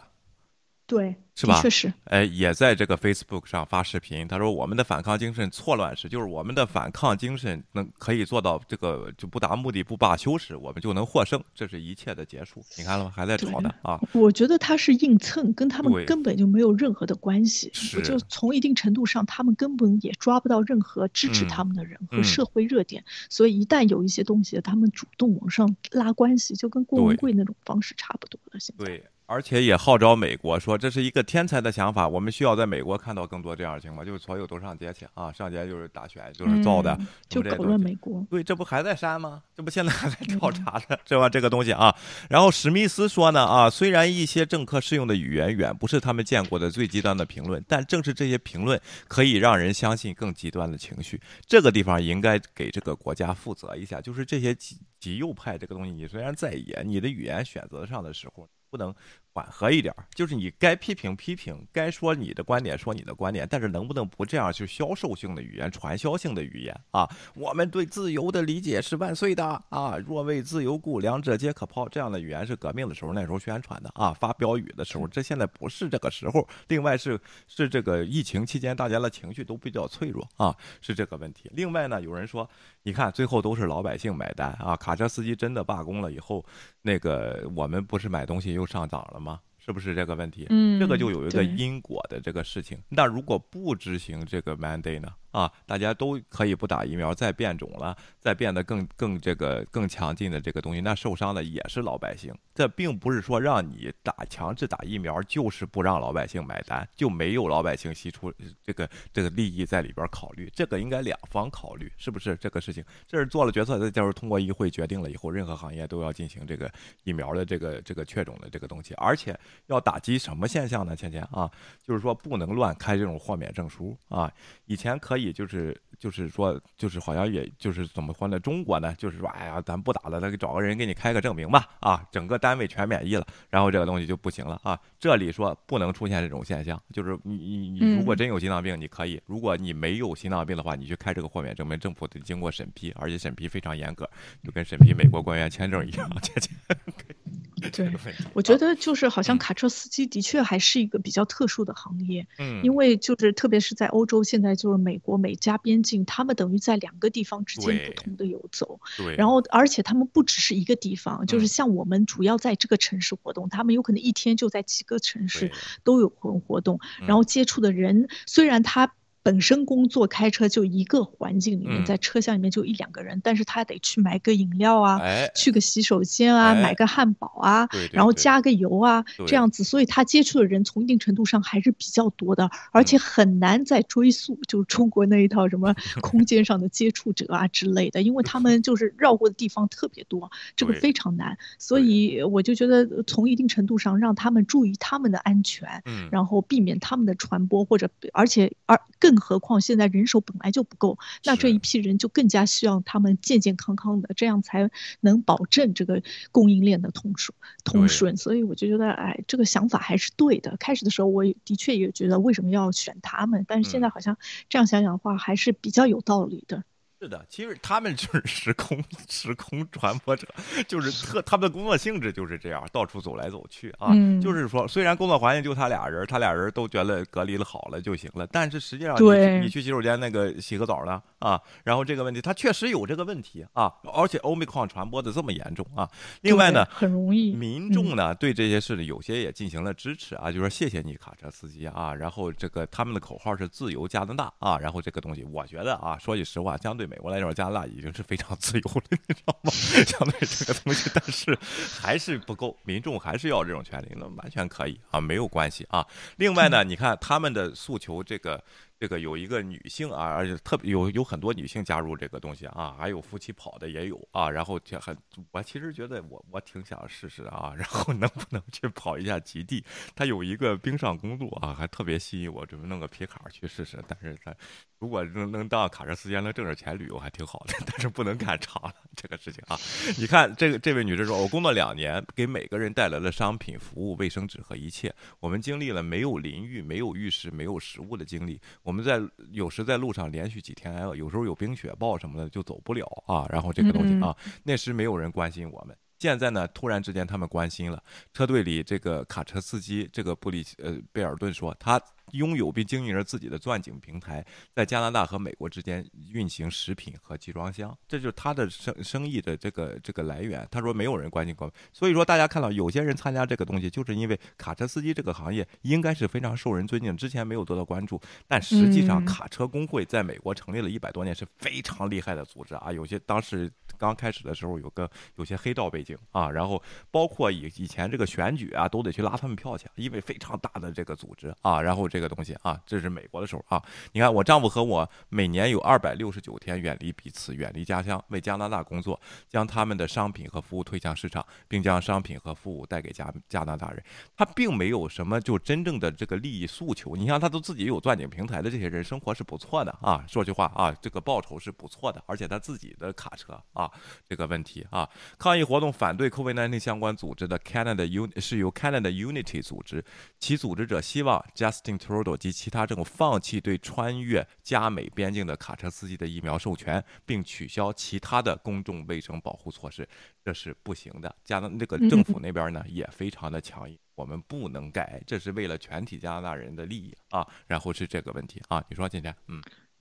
对，是吧？确实，哎，也在这个 Facebook 上发视频。他说：“我们的反抗精神错乱时，就是我们的反抗精神能可以做到这个，就不达目的不罢休时，我们就能获胜。这是一切的结束。你看了吗？还在吵呢啊！我觉得他是硬蹭，跟他们根本就没有任何的关系。是，就从一定程度上，他们根本也抓不到任何支持他们的人和社会热点。所以一旦有一些东西，他们主动往上拉关系，就跟郭文贵那种方式差不多了。现在。对。而且也号召美国说这是一个天才的想法，我们需要在美国看到更多这样的情况，就是所有都上街去啊，上街就是打拳，就是造的，就搞乱美国。对，这不还在删吗？这不现在还在调查呢，是吧？这个东西啊。然后史密斯说呢啊，虽然一些政客适用的语言远不是他们见过的最极端的评论，但正是这些评论可以让人相信更极端的情绪。这个地方应该给这个国家负责一下，就是这些极极右派这个东西，你虽然在野，你的语言选择上的时候。不能缓和一点就是你该批评批评，该说你的观点说你的观点，但是能不能不这样去销售性的语言、传销性的语言啊？我们对自由的理解是万岁的啊！若为自由故，两者皆可抛。这样的语言是革命的时候那时候宣传的啊，发标语的时候。这现在不是这个时候。另外是是这个疫情期间大家的情绪都比较脆弱啊，是这个问题。另外呢，有人说，你看最后都是老百姓买单啊，卡车司机真的罢工了以后，那个我们不是买东西又。上涨了吗？是不是这个问题？嗯，这个就有一个因果的这个事情。那如果不执行这个 mandate 呢？啊，大家都可以不打疫苗，再变种了，再变得更更这个更强劲的这个东西，那受伤的也是老百姓。这并不是说让你打强制打疫苗，就是不让老百姓买单，就没有老百姓吸出这个这个利益在里边考虑。这个应该两方考虑，是不是这个事情？这是做了决策，这就是通过议会决定了以后，任何行业都要进行这个疫苗的这个这个确种的这个东西，而且要打击什么现象呢？倩倩啊，就是说不能乱开这种豁免证书啊，以前可以。也就是就是说，就是好像也就是怎么说呢？中国呢，就是说，哎呀，咱不打了，那给找个人给你开个证明吧，啊，整个单位全免疫了，然后这个东西就不行了啊。这里说不能出现这种现象，就是你你你如果真有心脏病，你可以；如果你没有心脏病的话，你去开这个豁免证明，政府得经过审批，而且审批非常严格，就跟审批美国官员签证一样。对，我觉得就是好像卡车司机的确还是一个比较特殊的行业，嗯，因为就是特别是在欧洲，现在就是美国美加边境，他们等于在两个地方之间不同的游走，对，然后而且他们不只是一个地方，就是像我们主要在这个城市活动，他们有可能一天就在几个城市都有活活动，然后接触的人虽然他。本身工作开车就一个环境里面，在车厢里面就一两个人，但是他得去买个饮料啊，去个洗手间啊，买个汉堡啊，然后加个油啊，这样子，所以他接触的人从一定程度上还是比较多的，而且很难再追溯，就是中国那一套什么 空间上的接触者啊之类的，因为他们就是绕过的地方特别多，这个非常难，所以我就觉得从一定程度上让他们注意他们的安全，然后避免他们的传播，或者而且而更。更何况现在人手本来就不够，那这一批人就更加希望他们健健康康的，这样才能保证这个供应链的通顺通顺。所以我就觉得，哎，这个想法还是对的。开始的时候，我的确也觉得为什么要选他们，但是现在好像这样想想的话，还是比较有道理的。是的，其实他们就是 时空时空传播者，就是特他们的工作性质就是这样，到处走来走去啊。就是说，虽然工作环境就他俩人，他俩人都觉得隔离了好了就行了，但是实际上，你你去洗手间那个洗个澡呢啊，然后这个问题他确实有这个问题啊，而且欧米矿传播的这么严重啊。另外呢，很容易民众呢对这些事呢有些也进行了支持啊，就说谢谢你卡车司机啊，然后这个他们的口号是自由加拿大啊，然后这个东西我觉得啊，说句实话，相对美。美国来找，加拿大已经是非常自由了，你知道吗？相对这个东西，但是还是不够，民众还是要这种权利，那完全可以啊，没有关系啊。另外呢，你看他们的诉求，这个。这个有一个女性啊，而且特别有有很多女性加入这个东西啊，还有夫妻跑的也有啊。然后就很，我其实觉得我我挺想试试啊，然后能不能去跑一下极地？他有一个冰上公路啊，还特别吸引我，准备弄个皮卡去试试。但是他如果能能当卡车司机，能挣点钱旅游还挺好的，但是不能干长了这个事情啊。你看这个这位女士说，我工作两年，给每个人带来了商品、服务、卫生纸和一切。我们经历了没有淋浴、没有浴室、没有食物的经历。我们在有时在路上连续几天挨饿，有时候有冰雪暴什么的就走不了啊。然后这个东西啊，那时没有人关心我们。现在呢，突然之间他们关心了。车队里这个卡车司机，这个布里呃贝尔顿说，他拥有并经营着自己的钻井平台，在加拿大和美国之间运行食品和集装箱，这就是他的生生意的这个这个来源。他说没有人关心过，所以说大家看到有些人参加这个东西，就是因为卡车司机这个行业应该是非常受人尊敬，之前没有得到关注，但实际上卡车工会在美国成立了一百多年，是非常厉害的组织啊。有些当时刚开始的时候有个有些黑道背景啊，然后包括以以前这个选举啊，都得去拉他们票去，因为非常大的这个组织啊，然后这个东西啊，这是美国的时候啊。你看，我丈夫和我每年有二百六十九天远离彼此，远离家乡，为加拿大工作，将他们的商品和服务推向市场，并将商品和服务带给加加拿大人。他并没有什么就真正的这个利益诉求。你像他都自己有钻井平台的这些人，生活是不错的啊。说句话啊，这个报酬是不错的，而且他自己的卡车啊，这个问题啊，抗议活动反对 COVID-19 相关组织的 Canada Un 是由 Canada Unity 组织，其组织者希望 Justin Trudeau 及其他政府放弃对穿越加美边境的卡车司机的疫苗授权，并取消其他的公众卫生保护措施，这是不行的。加拿那个政府那边呢也非常的强硬，我们不能改，这是为了全体加拿大人的利益啊。然后是这个问题啊，你说今天嗯。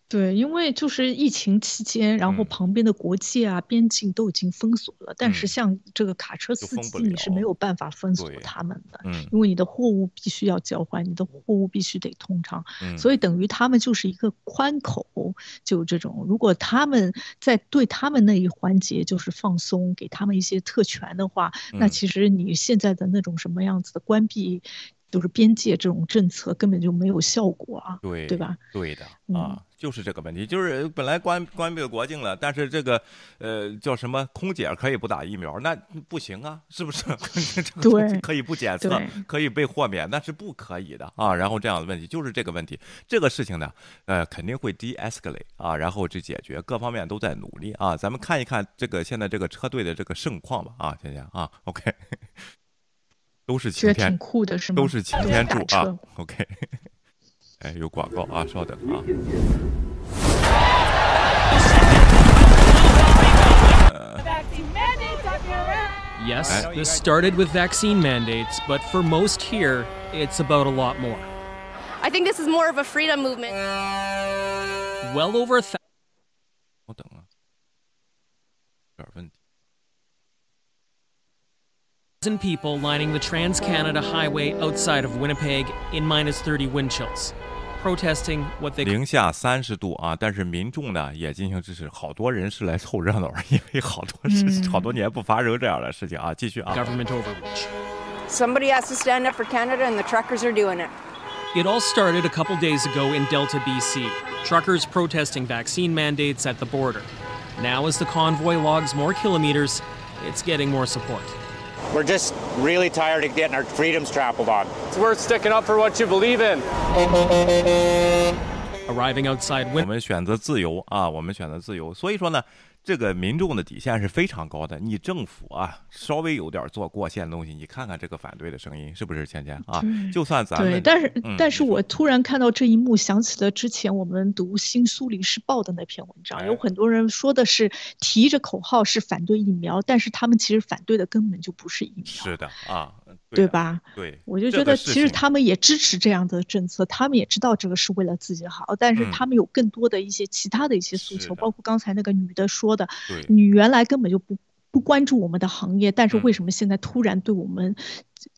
对，因为就是疫情期间，然后旁边的国界啊、边境都已经封锁了，但是像这个卡车司机，你是没有办法封锁他们的，因为你的货物必须要交换，你的货物必须得通畅，所以等于他们就是一个宽口，就这种。如果他们在对他们那一环节就是放松，给他们一些特权的话，那其实你现在的那种什么样子的关闭。就是边界这种政策根本就没有效果啊，对对吧？对的啊，就是这个问题，就是本来关关闭了国境了，但是这个呃叫什么空姐可以不打疫苗，那不行啊，是不是？对，可以不检测，可以被豁免，那是不可以的啊。然后这样的问题就是这个问题，这个事情呢，呃，肯定会 de-escalate 啊，然后去解决，各方面都在努力啊。咱们看一看这个现在这个车队的这个盛况吧啊，先生啊，OK。都是晴天，都是晴天柱啊。OK，哎，有广告啊，稍等啊。Yes, this started with vaccine mandates, but for most here, it's about a lot more. I think this is more of a freedom movement. Well over a thousand. 稍等啊，有点问题。people lining the Trans Canada Highway outside of Winnipeg in minus 30 wind chills, protesting what they 零下三十度啊！但是民众呢也进行支持，好多人是来凑热闹，因为好多事、嗯、好多年不发生这样的事情啊！继续啊！Government overreach. Somebody has to stand up for Canada, and the truckers are doing it. It all started a couple days ago in Delta, BC. Truckers protesting vaccine mandates at the border. Now, as the convoy logs more kilometers, it's getting more support. We're just really tired of getting our freedoms trampled on. It's worth sticking up for what you believe in. Arriving outside, 我们选择自由啊，我们选择自由。所以说呢， 这个民众的底线是非常高的。你政府啊，稍微有点做过线的东西，你看看这个反对的声音是不是？芊芊啊，就算咱们对，但是但是我突然看到这一幕，想起了之前我们读《新苏黎世报》的那篇文章，有很多人说的是提着口号是反对疫苗，但是他们其实反对的根本就不是疫苗。是的啊。对吧？对，我就觉得其实他们也支持这样的政策，他们也知道这个是为了自己好，但是他们有更多的一些其他的一些诉求，包括刚才那个女的说的，你原来根本就不不关注我们的行业，但是为什么现在突然对我们？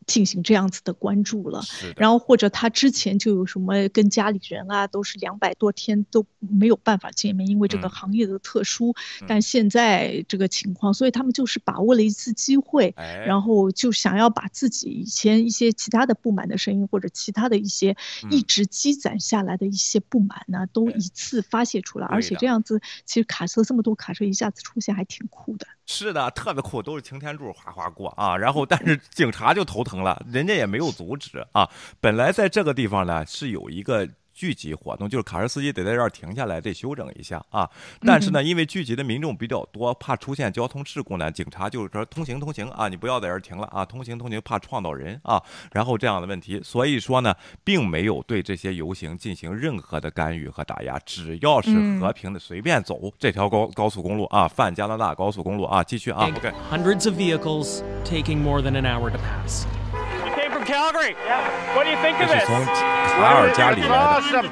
进行这样子的关注了，然后或者他之前就有什么跟家里人啊，都是两百多天都没有办法见面，因为这个行业的特殊。但现在这个情况，所以他们就是把握了一次机会，然后就想要把自己以前一些其他的不满的声音，或者其他的一些一直积攒下来的一些不满呢，都一次发泄出来。而且这样子，其实卡车这么多卡车一下子出现，还挺酷的。是的，特别酷，都是擎天柱哗哗过啊。然后，但是警察就头疼了，人家也没有阻止啊。本来在这个地方呢，是有一个。聚集活动就是卡车司机得在这儿停下来，得休整一下啊。但是呢，因为聚集的民众比较多，怕出现交通事故呢，警察就是说通行通行啊，你不要在这儿停了啊，通行通行，怕撞到人啊。然后这样的问题，所以说呢，并没有对这些游行进行任何的干预和打压，只要是和平的随便走这条高高速公路啊，泛加拿大高速公路啊，继续啊。OK。Hundreds of vehicles taking more than an hour to pass. Calgary. Yeah. What do you think of 这是 this? 从卡尔加里来的。 Awesome.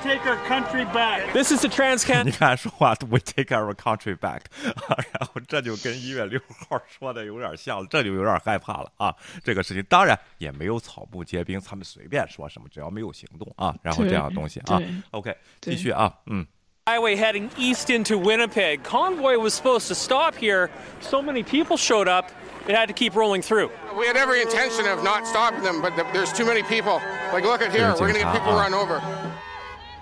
This is the Transcan. 你看说话，We take our country back，啊，然后这就跟一月六号说的有点像了，这就有点害怕了啊。这个事情当然也没有草木皆兵，他们随便说什么，只要没有行动啊，然后这样的东西啊对。 OK，对继续啊，嗯， Highway heading east into Winnipeg. Convoy was supposed to stop here. So many people showed up, it had to keep rolling through. We had every intention of not stopping them, but th- there's too many people. Like, look at here, we're gonna get people run over.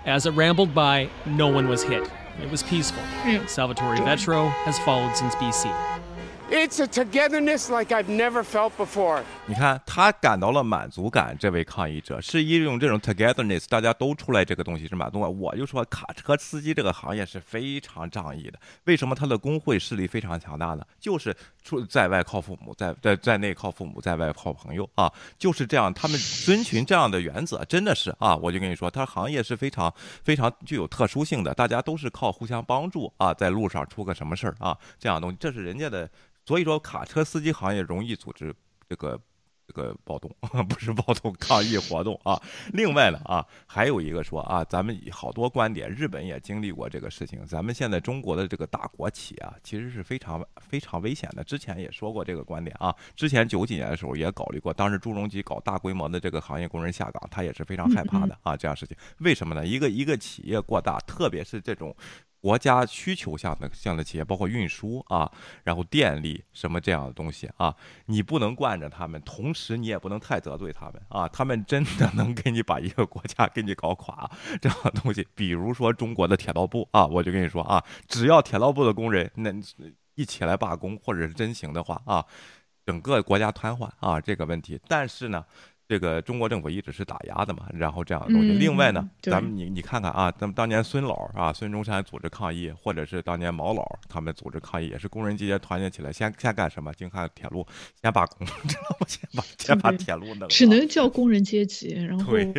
As it rambled by, no one was hit. It was peaceful. Mm. Salvatore Vetro has followed since BC. It's a togetherness like I've never felt before. 你看他感到了满足感，这位抗议者是一种这种 togetherness，大家都出来这个东西是满足感。我就说卡车司机这个行业是非常仗义的，为什么他的工会势力非常强大呢？就是出在外靠父母，在在在内靠父母，在外靠朋友啊，就是这样，他们遵循这样的原则，真的是啊，我就跟你说，他行业是非常非常具有特殊性的，大家都是靠互相帮助啊，在路上出个什么事儿啊，这样东西，这是人家的。所以说，卡车司机行业容易组织这个这个暴动，不是暴动抗议活动啊。另外呢啊，还有一个说啊，咱们好多观点，日本也经历过这个事情。咱们现在中国的这个大国企啊，其实是非常非常危险的。之前也说过这个观点啊，之前九几年的时候也考虑过，当时朱镕基搞大规模的这个行业工人下岗，他也是非常害怕的啊，这样事情。为什么呢？一个一个企业过大，特别是这种。国家需求下的这样的企业，包括运输啊，然后电力什么这样的东西啊，你不能惯着他们，同时你也不能太得罪他们啊，他们真的能给你把一个国家给你搞垮这样的东西。比如说中国的铁道部啊，我就跟你说啊，只要铁道部的工人那一起来罢工或者是真行的话啊，整个国家瘫痪啊这个问题。但是呢。这个中国政府一直是打压的嘛，然后这样的东西。嗯另外呢，咱们你你看看啊，咱们当年孙老啊，孙中山组织抗议，或者是当年毛老他们组织抗议，也是工人阶级团结起来，先先干什么？京汉铁路先把工，知道吗？先把先把铁路弄了。只能叫工人阶级，然后对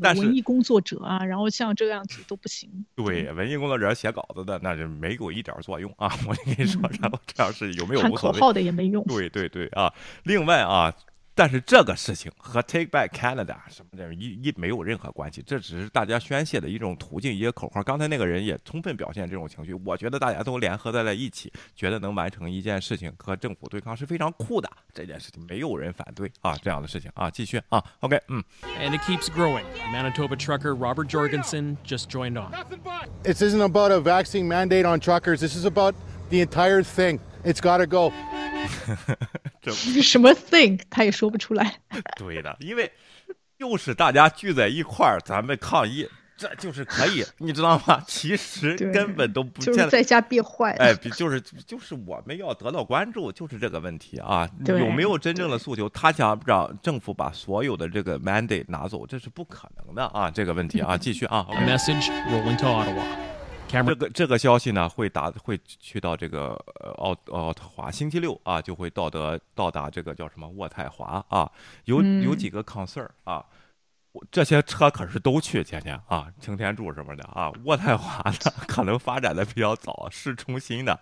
但是文艺工作者啊，然后像这样子都不行。对，文艺工作者写稿子的，那就没有一点作用啊！我跟你说，然后这样是有没有喊无所谓。口号的也没用。对对对啊！另外啊，但是这个事情和 Take Back Canada 什么的一一没有任何关系，这只是大家宣泄的一种途径，一个口号。刚才那个人也充分表现这种情绪，我觉得大家都联合在了一起，觉得能完成一件事情和政府对抗是非常酷的。这件事情没有人反对啊，这样的事情啊，继续啊，OK，嗯，And it keeps growing. Manitoba trucker Robert Jorgensen just joined on. This isn't about a vaccine mandate on truckers. This is about the entire thing. It's gotta go. 什么 think 他也说不出来。对的，因为就是大家聚在一块儿，咱们抗议，这就是可以，你知道吗？其实根本都不见就是在家憋坏了。哎，比就是就是我们要得到关注，就是这个问题啊，有没有真正的诉求？他想让政府把所有的这个 mandate 拿走，这是不可能的啊，这个问题啊，继续啊。A message rolling to Ottawa. 这个这个消息呢，会达会去到这个呃奥奥特华，星期六啊就会到达到达这个叫什么渥太华啊，有有几个 concern 啊。我这些车可是都去，前天啊，擎天柱什么的啊，渥太华呢 可能发展的比较早，市中心的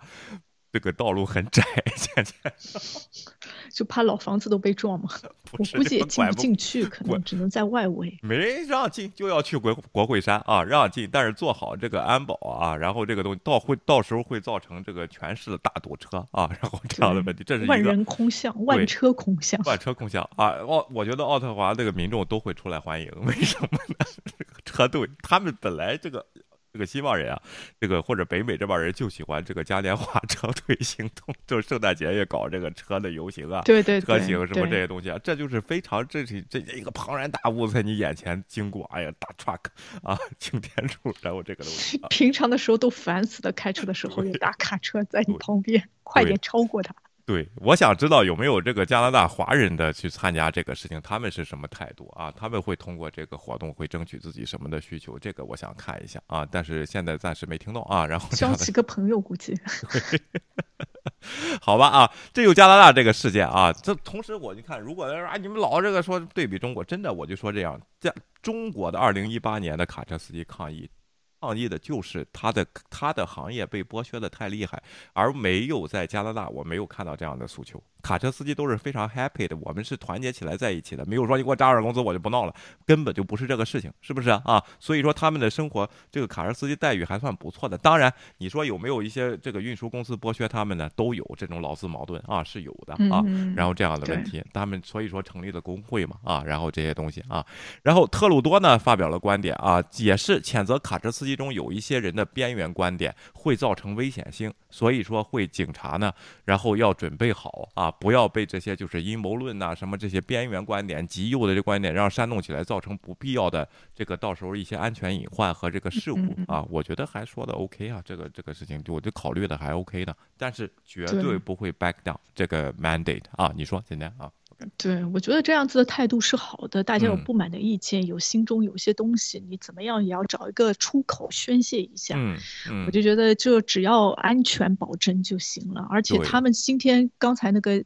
这个道路很窄，现在 就怕老房子都被撞嘛。我估计也进不进去，可能只能在外围。没让进就要去国国会山啊，让进，但是做好这个安保啊，然后这个东西到会到时候会造成这个全市的大堵车啊，然后这样的问题，这是一万人空巷，万车空巷。万车空巷啊！奥，我觉得奥特华这个民众都会出来欢迎，为什么呢？这个车队他们本来这个。这个西方人啊，这个或者北美这帮人就喜欢这个嘉年华 车队行动，就是圣诞节也搞这个车的游行啊，对对对车行什么这些东西啊，这就是非常这是这一个庞然大物在你眼前经过，哎呀，大 truck 啊，擎天柱，然后这个东西啊，平常的时候都烦死的，开车的时候有大卡车在你旁边，快点超过他。对，我想知道有没有这个加拿大华人的去参加这个事情，他们是什么态度啊？他们会通过这个活动会争取自己什么的需求？这个我想看一下啊，但是现在暂时没听到啊。然后交几个朋友，估计 好吧啊，这有加拿大这个事件啊。这同时我就看，如果啊你们老这个说对比中国，真的我就说这样，在中国的二零一八年的卡车司机抗议，抗议的就是他的他的行业被剥削的太厉害，而没有在加拿大，我没有看到这样的诉求。卡车司机都是非常 happy 的，我们是团结起来在一起的，没有说你给我加点工资我就不闹了，根本就不是这个事情，是不是啊？所以说他们的生活，这个卡车司机待遇还算不错的。当然，你说有没有一些这个运输公司剥削他们呢？都有这种劳资矛盾啊，是有的啊。然后这样的问题，他们所以说成立了工会嘛啊，然后这些东西啊，然后特鲁多呢发表了观点啊，也是谴责卡车司机中有一些人的边缘观点会造成危险性，所以说会警察呢，然后要准备好啊。不要被这些就是阴谋论呐，什么这些边缘观点、极右的这观点让煽动起来，造成不必要的这个到时候一些安全隐患和这个事故啊。我觉得还说的 OK 啊，这个这个事情我就考虑的还 OK 的，但是绝对不会 back down 这个 mandate 啊。你说今天啊？对，我觉得这样子的态度是好的。大家有不满的意见，有心中有些东西，你怎么样也要找一个出口宣泄一下。嗯嗯，我就觉得就只要安全保证就行了。而且他们今天刚才那个，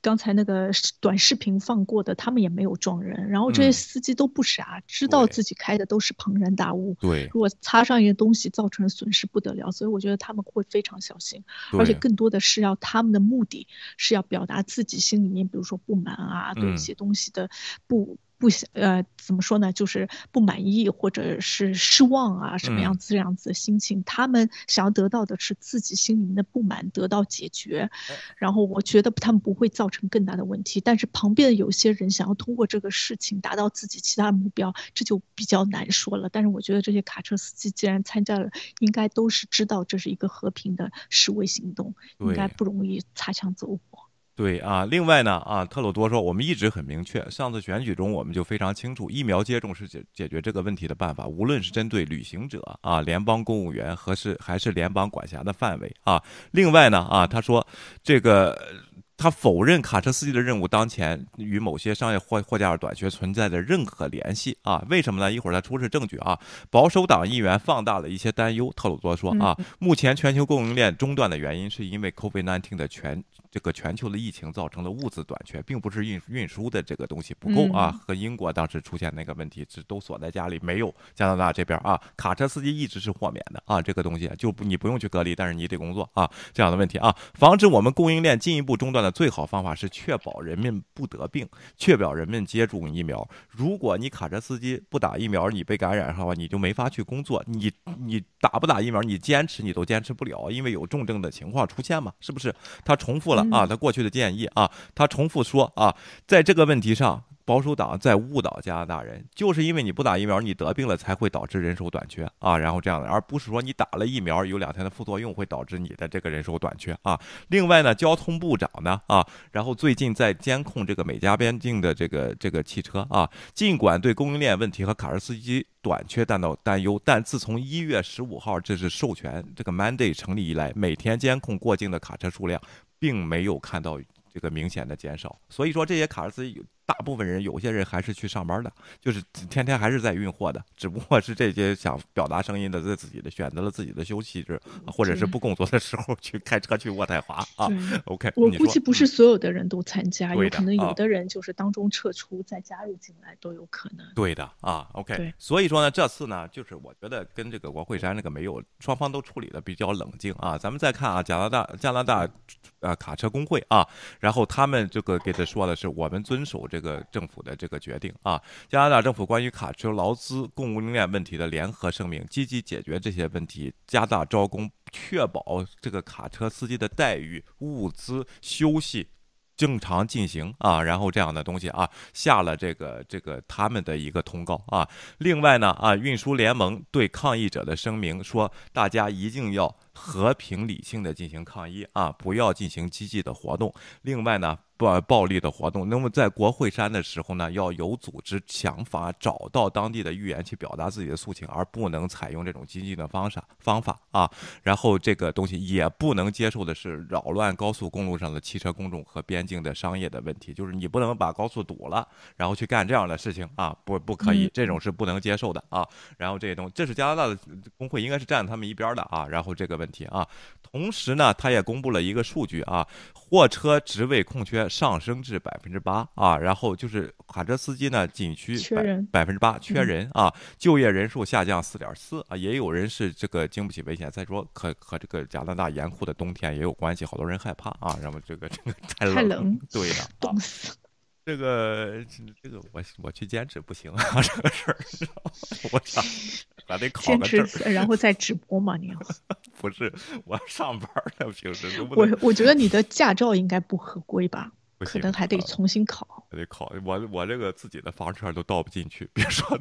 刚才那个短视频放过的，他们也没有撞人。然后这些司机都不傻，知道自己开的都是庞然大物。对，如果擦上一些东西，造成损失不得了。所以我觉得他们会非常小心，而且更多的是要他们的目的是要表达自己心里面，比如说不。满啊，对一些东西的不不想呃，怎么说呢？就是不满意或者是失望啊，什么样子这样子的心情？他们想要得到的是自己心里面的不满得到解决，然后我觉得他们不会造成更大的问题。但是旁边的有些人想要通过这个事情达到自己其他目标，这就比较难说了。但是我觉得这些卡车司机既然参加了，应该都是知道这是一个和平的示威行动，应该不容易擦枪走火。对啊，另外呢啊，特鲁多说，我们一直很明确，上次选举中我们就非常清楚，疫苗接种是解解决这个问题的办法，无论是针对旅行者啊、联邦公务员，还是还是联邦管辖的范围啊。另外呢啊，他说这个。他否认卡车司机的任务当前与某些商业货货架短缺存在着任何联系啊？为什么呢？一会儿他出示证据啊。保守党议员放大了一些担忧。特鲁多说啊，目前全球供应链中断的原因是因为 COVID-19 的全这个全球的疫情造成的物资短缺，并不是运运输的这个东西不够啊。和英国当时出现那个问题，是都锁在家里，没有加拿大这边啊。卡车司机一直是豁免的啊，这个东西就不你不用去隔离，但是你得工作啊，这样的问题啊，防止我们供应链进一步中断的。最好方法是确保人们不得病，确保人们接种疫苗。如果你卡车司机不打疫苗，你被感染的话，你就没法去工作。你你打不打疫苗，你坚持你都坚持不了，因为有重症的情况出现嘛，是不是？他重复了啊，他过去的建议啊，他重复说啊，在这个问题上。保守党在误导加拿大人，就是因为你不打疫苗，你得病了才会导致人手短缺啊，然后这样的，而不是说你打了疫苗有两天的副作用会导致你的这个人手短缺啊。另外呢，交通部长呢啊，然后最近在监控这个美加边境的这个这个汽车啊，尽管对供应链问题和卡车司机短缺感到担忧，但自从一月十五号这是授权这个 mandate 成立以来，每天监控过境的卡车数量并没有看到这个明显的减少，所以说这些卡尔斯。大部分人，有些人还是去上班的，就是天天还是在运货的，只不过是这些想表达声音的，在自己的选择了自己的休息日，或者是不工作的时候去开车去渥太华啊。OK，我估计不是所有的人都参加，有可能有的人就是当中撤出再加入进来都有可能。对的啊，OK。所以说呢，这次呢，就是我觉得跟这个国会山那个没有，双方都处理的比较冷静啊。咱们再看啊，加拿大加拿大啊卡车工会啊，然后他们这个给他说的是，我们遵守这。这个政府的这个决定啊，加拿大政府关于卡车劳资供应链问题的联合声明，积极解决这些问题，加大招工，确保这个卡车司机的待遇、物资、休息正常进行啊，然后这样的东西啊，下了这个这个他们的一个通告啊。另外呢啊，运输联盟对抗议者的声明说，大家一定要和平理性的进行抗议啊，不要进行激进的活动。另外呢。暴暴力的活动，那么在国会山的时候呢，要有组织想法找到当地的议员去表达自己的诉请，而不能采用这种激进的方式方法啊。然后这个东西也不能接受的是扰乱高速公路上的汽车公众和边境的商业的问题，就是你不能把高速堵了，然后去干这样的事情啊，不不可以，这种是不能接受的啊。然后这些东西，这是加拿大的工会应该是站他们一边的啊。然后这个问题啊，同时呢，他也公布了一个数据啊，货车职位空缺。上升至百分之八啊，然后就是卡车司机呢仅需百百分之八缺人啊，就业人数下降四点四啊，也有人是这个经不起危险。再说和和这个加拿大严酷的冬天也有关系，好多人害怕啊，然后这个这个太冷，对的，冻死。这个这个我我去兼职不行啊，这个事儿，我想 还得考个证，然后再直播嘛，你要 不是我上班呢，平时我我觉得你的驾照应该不合规吧，可能还得重新考，还得考，我我这个自己的房车都倒不进去，别说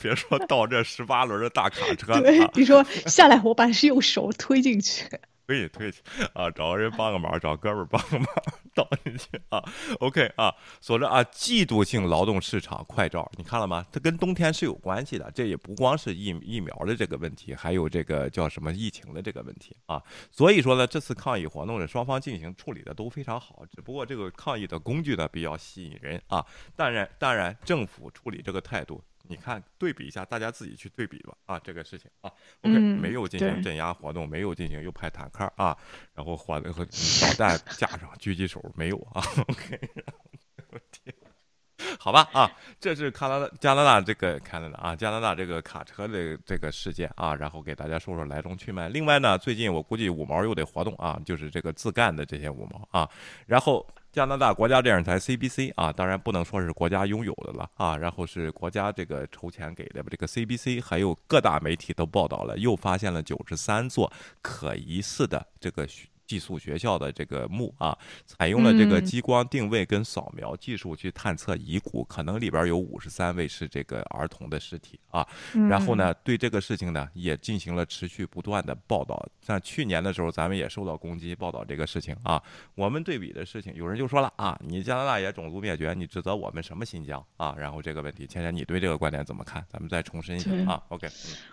别说倒这十八轮的大卡车了，你说下来我把右手推进去。推推去啊，找个人帮个忙，找哥们儿帮个忙，倒进去啊。OK 啊，说着啊，季度性劳动市场快照，你看了吗？它跟冬天是有关系的，这也不光是疫疫苗的这个问题，还有这个叫什么疫情的这个问题啊。所以说呢，这次抗议活动呢，双方进行处理的都非常好，只不过这个抗议的工具呢比较吸引人啊。当然，当然，政府处理这个态度。你看，对比一下，大家自己去对比吧。啊，这个事情啊，OK，没有进行镇压活动，没有进行又派坦克啊，然后火和导弹 架上，狙击手没有啊。OK，我天，好吧啊，这是加拿大加拿大这个加拿大啊加拿大这个卡车的这个事件啊，然后给大家说说来龙去脉。另外呢，最近我估计五毛又得活动啊，就是这个自干的这些五毛啊，然后。加拿大国家电视台 CBC 啊，当然不能说是国家拥有的了啊，然后是国家这个筹钱给的这个 CBC，还有各大媒体都报道了，又发现了九十三座可疑似的这个。寄宿学校的这个墓啊，采用了这个激光定位跟扫描技术去探测遗骨，可能里边有五十三位是这个儿童的尸体啊。然后呢，对这个事情呢也进行了持续不断的报道。像去年的时候，咱们也受到攻击，报道这个事情啊。我们对比的事情，有人就说了啊，你加拿大也种族灭绝，你指责我们什么新疆啊？然后这个问题，倩倩，你对这个观点怎么看？咱们再重申一下啊。OK，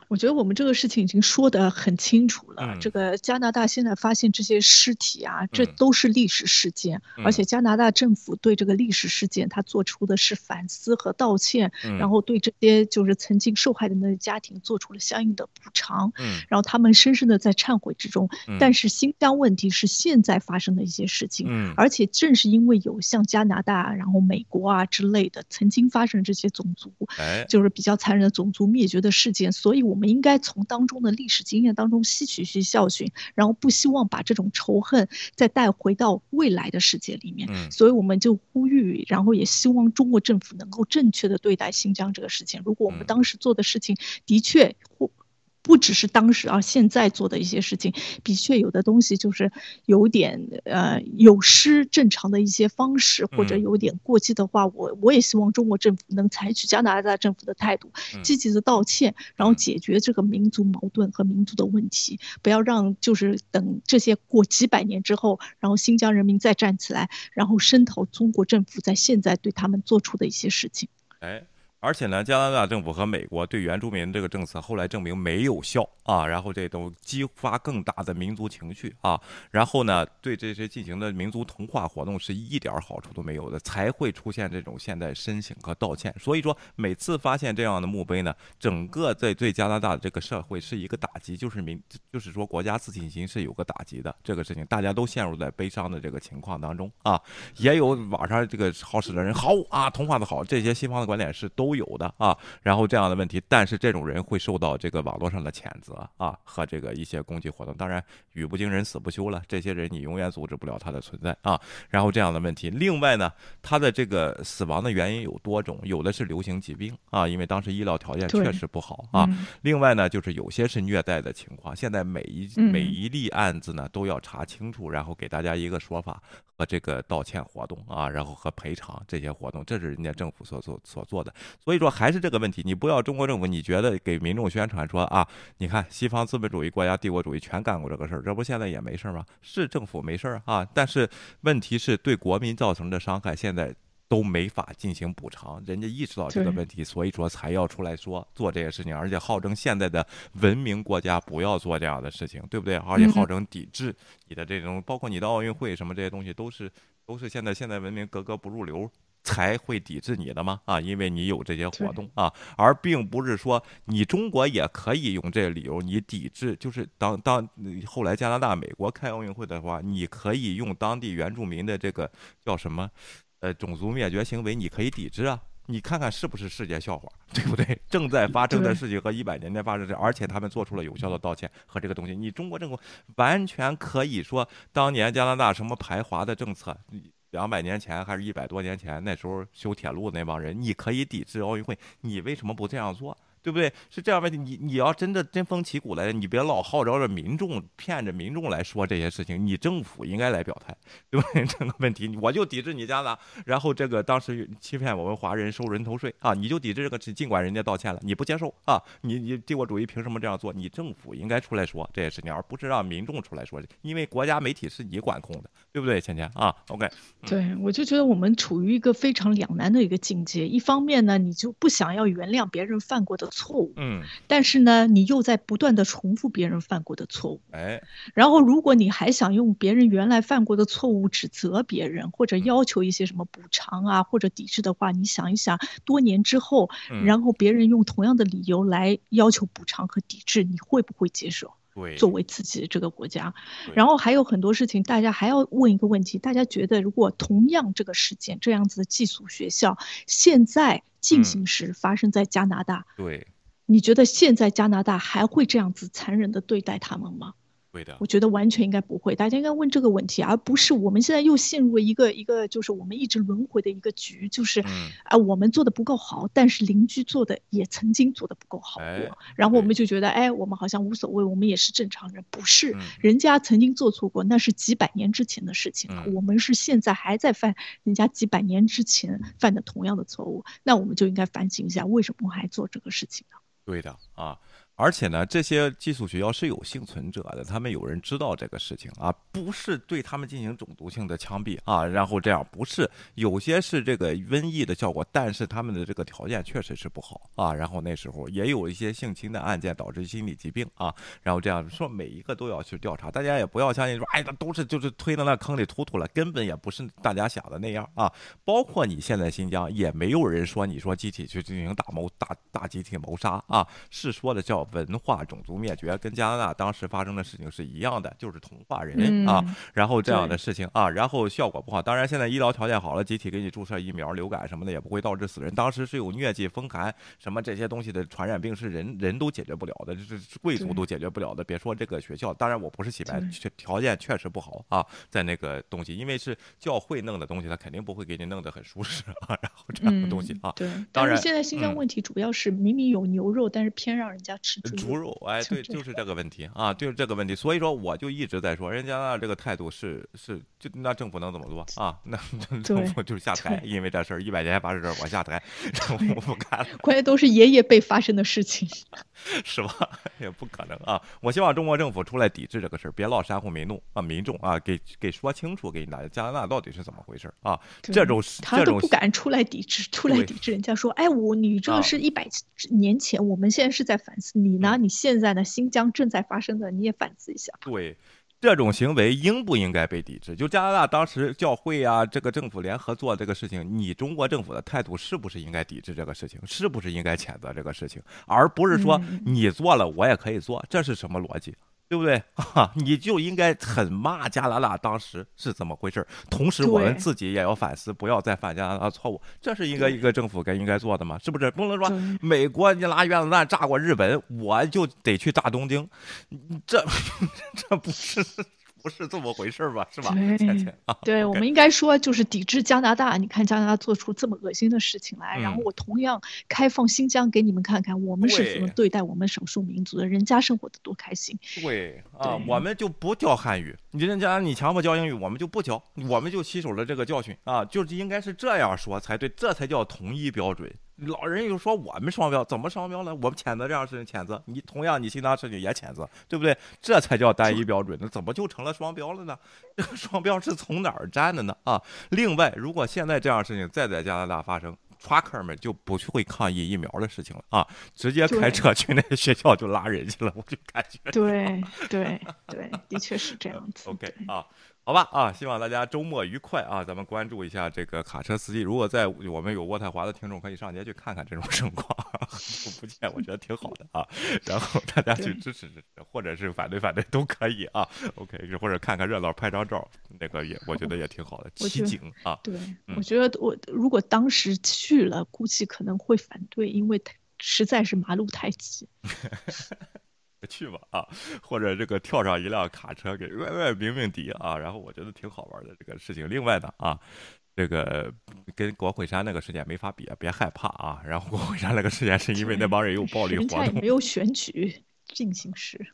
我觉得我们这个事情已经说得很清楚了。这个加拿大现在发现这些。尸体啊，这都是历史事件，而且加拿大政府对这个历史事件，他做出的是反思和道歉，然后对这些就是曾经受害的那些家庭做出了相应的补偿，然后他们深深的在忏悔之中。但是新疆问题是现在发生的一些事情，而且正是因为有像加拿大、然后美国啊之类的曾经发生这些种族，就是比较残忍的种族灭绝的事件，所以我们应该从当中的历史经验当中吸取一些教训，然后不希望把这种。仇恨再带回到未来的世界里面，所以我们就呼吁，然后也希望中国政府能够正确的对待新疆这个事情。如果我们当时做的事情的确或。不只是当时啊，现在做的一些事情，的确有的东西就是有点呃有失正常的一些方式，或者有点过激的话，我我也希望中国政府能采取加拿大政府的态度，积极的道歉，然后解决这个民族矛盾和民族的问题，不要让就是等这些过几百年之后，然后新疆人民再站起来，然后声讨中国政府在现在对他们做出的一些事情。哎。而且呢，加拿大政府和美国对原住民这个政策后来证明没有效啊，然后这都激发更大的民族情绪啊，然后呢，对这些进行的民族同化活动是一点好处都没有的，才会出现这种现在申请和道歉。所以说，每次发现这样的墓碑呢，整个在对加拿大的这个社会是一个打击，就是民，就是说国家自信心是有个打击的这个事情，大家都陷入在悲伤的这个情况当中啊。也有网上这个好使的人，好啊，同化的好，这些西方的观点是都。都有的啊，然后这样的问题，但是这种人会受到这个网络上的谴责啊和这个一些攻击活动。当然，语不惊人死不休了，这些人你永远阻止不了他的存在啊。然后这样的问题，另外呢，他的这个死亡的原因有多种，有的是流行疾病啊，因为当时医疗条件确实不好啊。另外呢，就是有些是虐待的情况。现在每一每一例案子呢都要查清楚，然后给大家一个说法和这个道歉活动啊，然后和赔偿这些活动，这是人家政府所做所做的。所以说还是这个问题，你不要中国政府，你觉得给民众宣传说啊，你看西方资本主义国家、帝国主义全干过这个事儿，这不现在也没事儿吗？是政府没事儿啊，但是问题是对国民造成的伤害现在都没法进行补偿，人家意识到这个问题，所以说才要出来说做这些事情，而且号称现在的文明国家不要做这样的事情，对不对？而且号称抵制你的这种，包括你的奥运会什么这些东西，都是都是现在现在文明格格不入流。才会抵制你的吗？啊，因为你有这些活动啊，而并不是说你中国也可以用这个理由你抵制，就是当当后来加拿大、美国开奥运会的话，你可以用当地原住民的这个叫什么，呃，种族灭绝行为，你可以抵制啊。你看看是不是世界笑话，对不对？正在发生的事情和一百年前发生的，而且他们做出了有效的道歉和这个东西。你中国政府完全可以说，当年加拿大什么排华的政策，两百年前还是一百多年前，那时候修铁路那帮人，你可以抵制奥运会，你为什么不这样做？对不对？是这样问题，你你要真的真风起鼓来，你别老号召着民众骗着民众来说这些事情，你政府应该来表态，对不对？这个问题，我就抵制你家的，然后这个当时欺骗我们华人收人头税啊，你就抵制这个，尽管人家道歉了，你不接受啊？你你帝国主义凭什么这样做？你政府应该出来说这些事情，而不是让民众出来说，因为国家媒体是你管控的，对不对？芊芊啊，OK，对我就觉得我们处于一个非常两难的一个境界，一方面呢，你就不想要原谅别人犯过的错误，嗯。但是呢，你又在不断的重复别人犯过的错误，哎，然后如果你还想用别人原来犯过的错误指责别人，或者要求一些什么补偿啊，或者抵制的话，你想一想，多年之后，然后别人用同样的理由来要求补偿和抵制，你会不会接受？对，作为自己的这个国家，然后还有很多事情，大家还要问一个问题：大家觉得，如果同样这个事件，这样子的寄宿学校现在进行时发生在加拿大，对。你觉得现在加拿大还会这样子残忍的对待他们吗？会的，我觉得完全应该不会。大家应该问这个问题，而不是我们现在又陷入了一个一个，就是我们一直轮回的一个局，就是啊，我们做的不够好，但是邻居做的也曾经做的不够好过，然后我们就觉得，哎，我们好像无所谓，我们也是正常人，不是？人家曾经做错过，那是几百年之前的事情了，我们是现在还在犯人家几百年之前犯的同样的错误，那我们就应该反省一下，为什么还做这个事情呢？对的啊。而且呢，这些寄宿学校是有幸存者的，他们有人知道这个事情啊，不是对他们进行种族性的枪毙啊，然后这样不是，有些是这个瘟疫的效果，但是他们的这个条件确实是不好啊，然后那时候也有一些性侵的案件导致心理疾病啊，然后这样说每一个都要去调查，大家也不要相信说，哎，那都是就是推到那坑里突突了，根本也不是大家想的那样啊，包括你现在新疆也没有人说你说集体去进行大谋大大集体谋杀啊，是说的叫。文化种族灭绝跟加拿大当时发生的事情是一样的，就是同化人啊，然后这样的事情啊，然后效果不好。当然现在医疗条件好了，集体给你注射疫苗，流感什么的也不会导致死人。当时是有疟疾、风寒什么这些东西的传染病是人人都解决不了的，这是贵族都解决不了的。别说这个学校，当然我不是洗白，条件确实不好啊，在那个东西，因为是教会弄的东西，他肯定不会给你弄得很舒适啊，然后这样的东西啊。对，当然现在新疆问题主要是明明有牛肉，但是偏让人家吃。猪肉，哎，对，就是这个问题啊，就是这个问题。所以说，我就一直在说，人家那这个态度是是，就那政府能怎么做啊？那政府就是下台，因为这事儿一百年发生这儿，我下台，政府不干了。关键都是爷爷辈发生的事情，是吧？也不可能啊！我希望中国政府出来抵制这个事儿，别老煽乎民怒啊，民众啊，给给说清楚，给大家加拿大到底是怎么回事啊？这种他都不敢出来抵制，出来抵制，人家说，哎，我你这个是一百年前，我们现在是在反思，你呢？你现在呢？新疆正在发生的，你也反思一下。对，这种行为应不应该被抵制？就加拿大当时教会啊，这个政府联合做这个事情，你中国政府的态度是不是应该抵制这个事情？是不是应该谴责这个事情？而不是说你做了，我也可以做，这是什么逻辑？对不对？啊，你就应该很骂加拿大当时是怎么回事同时，我们自己也要反思，不要再犯加拿大错误。这是一个一个政府该应该做的嘛？是不是？不能说美国你拿原子弹炸过日本，我就得去炸东京，这 这不是。不是这么回事吧？是吧？对，对，我们应该说就是抵制加拿大。你看加拿大做出这么恶心的事情来，然后我同样开放新疆给你们看看，我们是怎么对待我们少数民族的，人家生活的多开心。对啊，我们就不教汉语，你人家你强迫教英语，我们就不教，我们就吸收了这个教训啊，就是应该是这样说才对，这才叫统一标准。老人又说我们双标，怎么双标呢？我们谴责这样事情，谴责你，同样你其他事情也谴责，对不对？这才叫单一标准，那怎么就成了双标了呢？这 个双标是从哪儿站的呢？啊！另外，如果现在这样事情再在加拿大发生，trucker 们就不会抗议疫苗的事情了啊，直接开车去那个学校就拉人去了，我就感觉。对对对，的确是这样子。OK 啊。好吧啊，希望大家周末愉快啊！咱们关注一下这个卡车司机，如果在我们有渥太华的听众，可以上街去看看这种盛况，我 不见，我觉得挺好的啊。然后大家去支持支持，或者是反对反对都可以啊。OK，或者看看热闹，拍张照，那个也我觉得也挺好的，奇景啊。对，我觉得我如果当时去了，估计可能会反对，因为实在是马路太挤。去吧啊，或者这个跳上一辆卡车给外外鸣鸣笛啊，然后我觉得挺好玩的这个事情。另外呢啊，这个跟国会山那个事件没法比，别害怕啊。然后国会山那个事件是因为那帮人有暴力活动，没有选举进行时。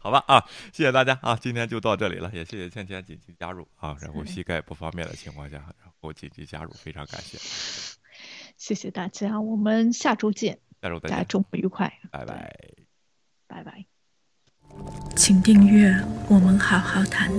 好吧啊，谢谢大家啊，今天就到这里了，也谢谢倩倩紧急加入啊，然后膝盖不方便的情况下，然后紧急加入，非常感谢。谢谢大家，我们下周见，下周再见，大家周末愉快，拜拜。拜拜，请订阅《我们好好谈谈》。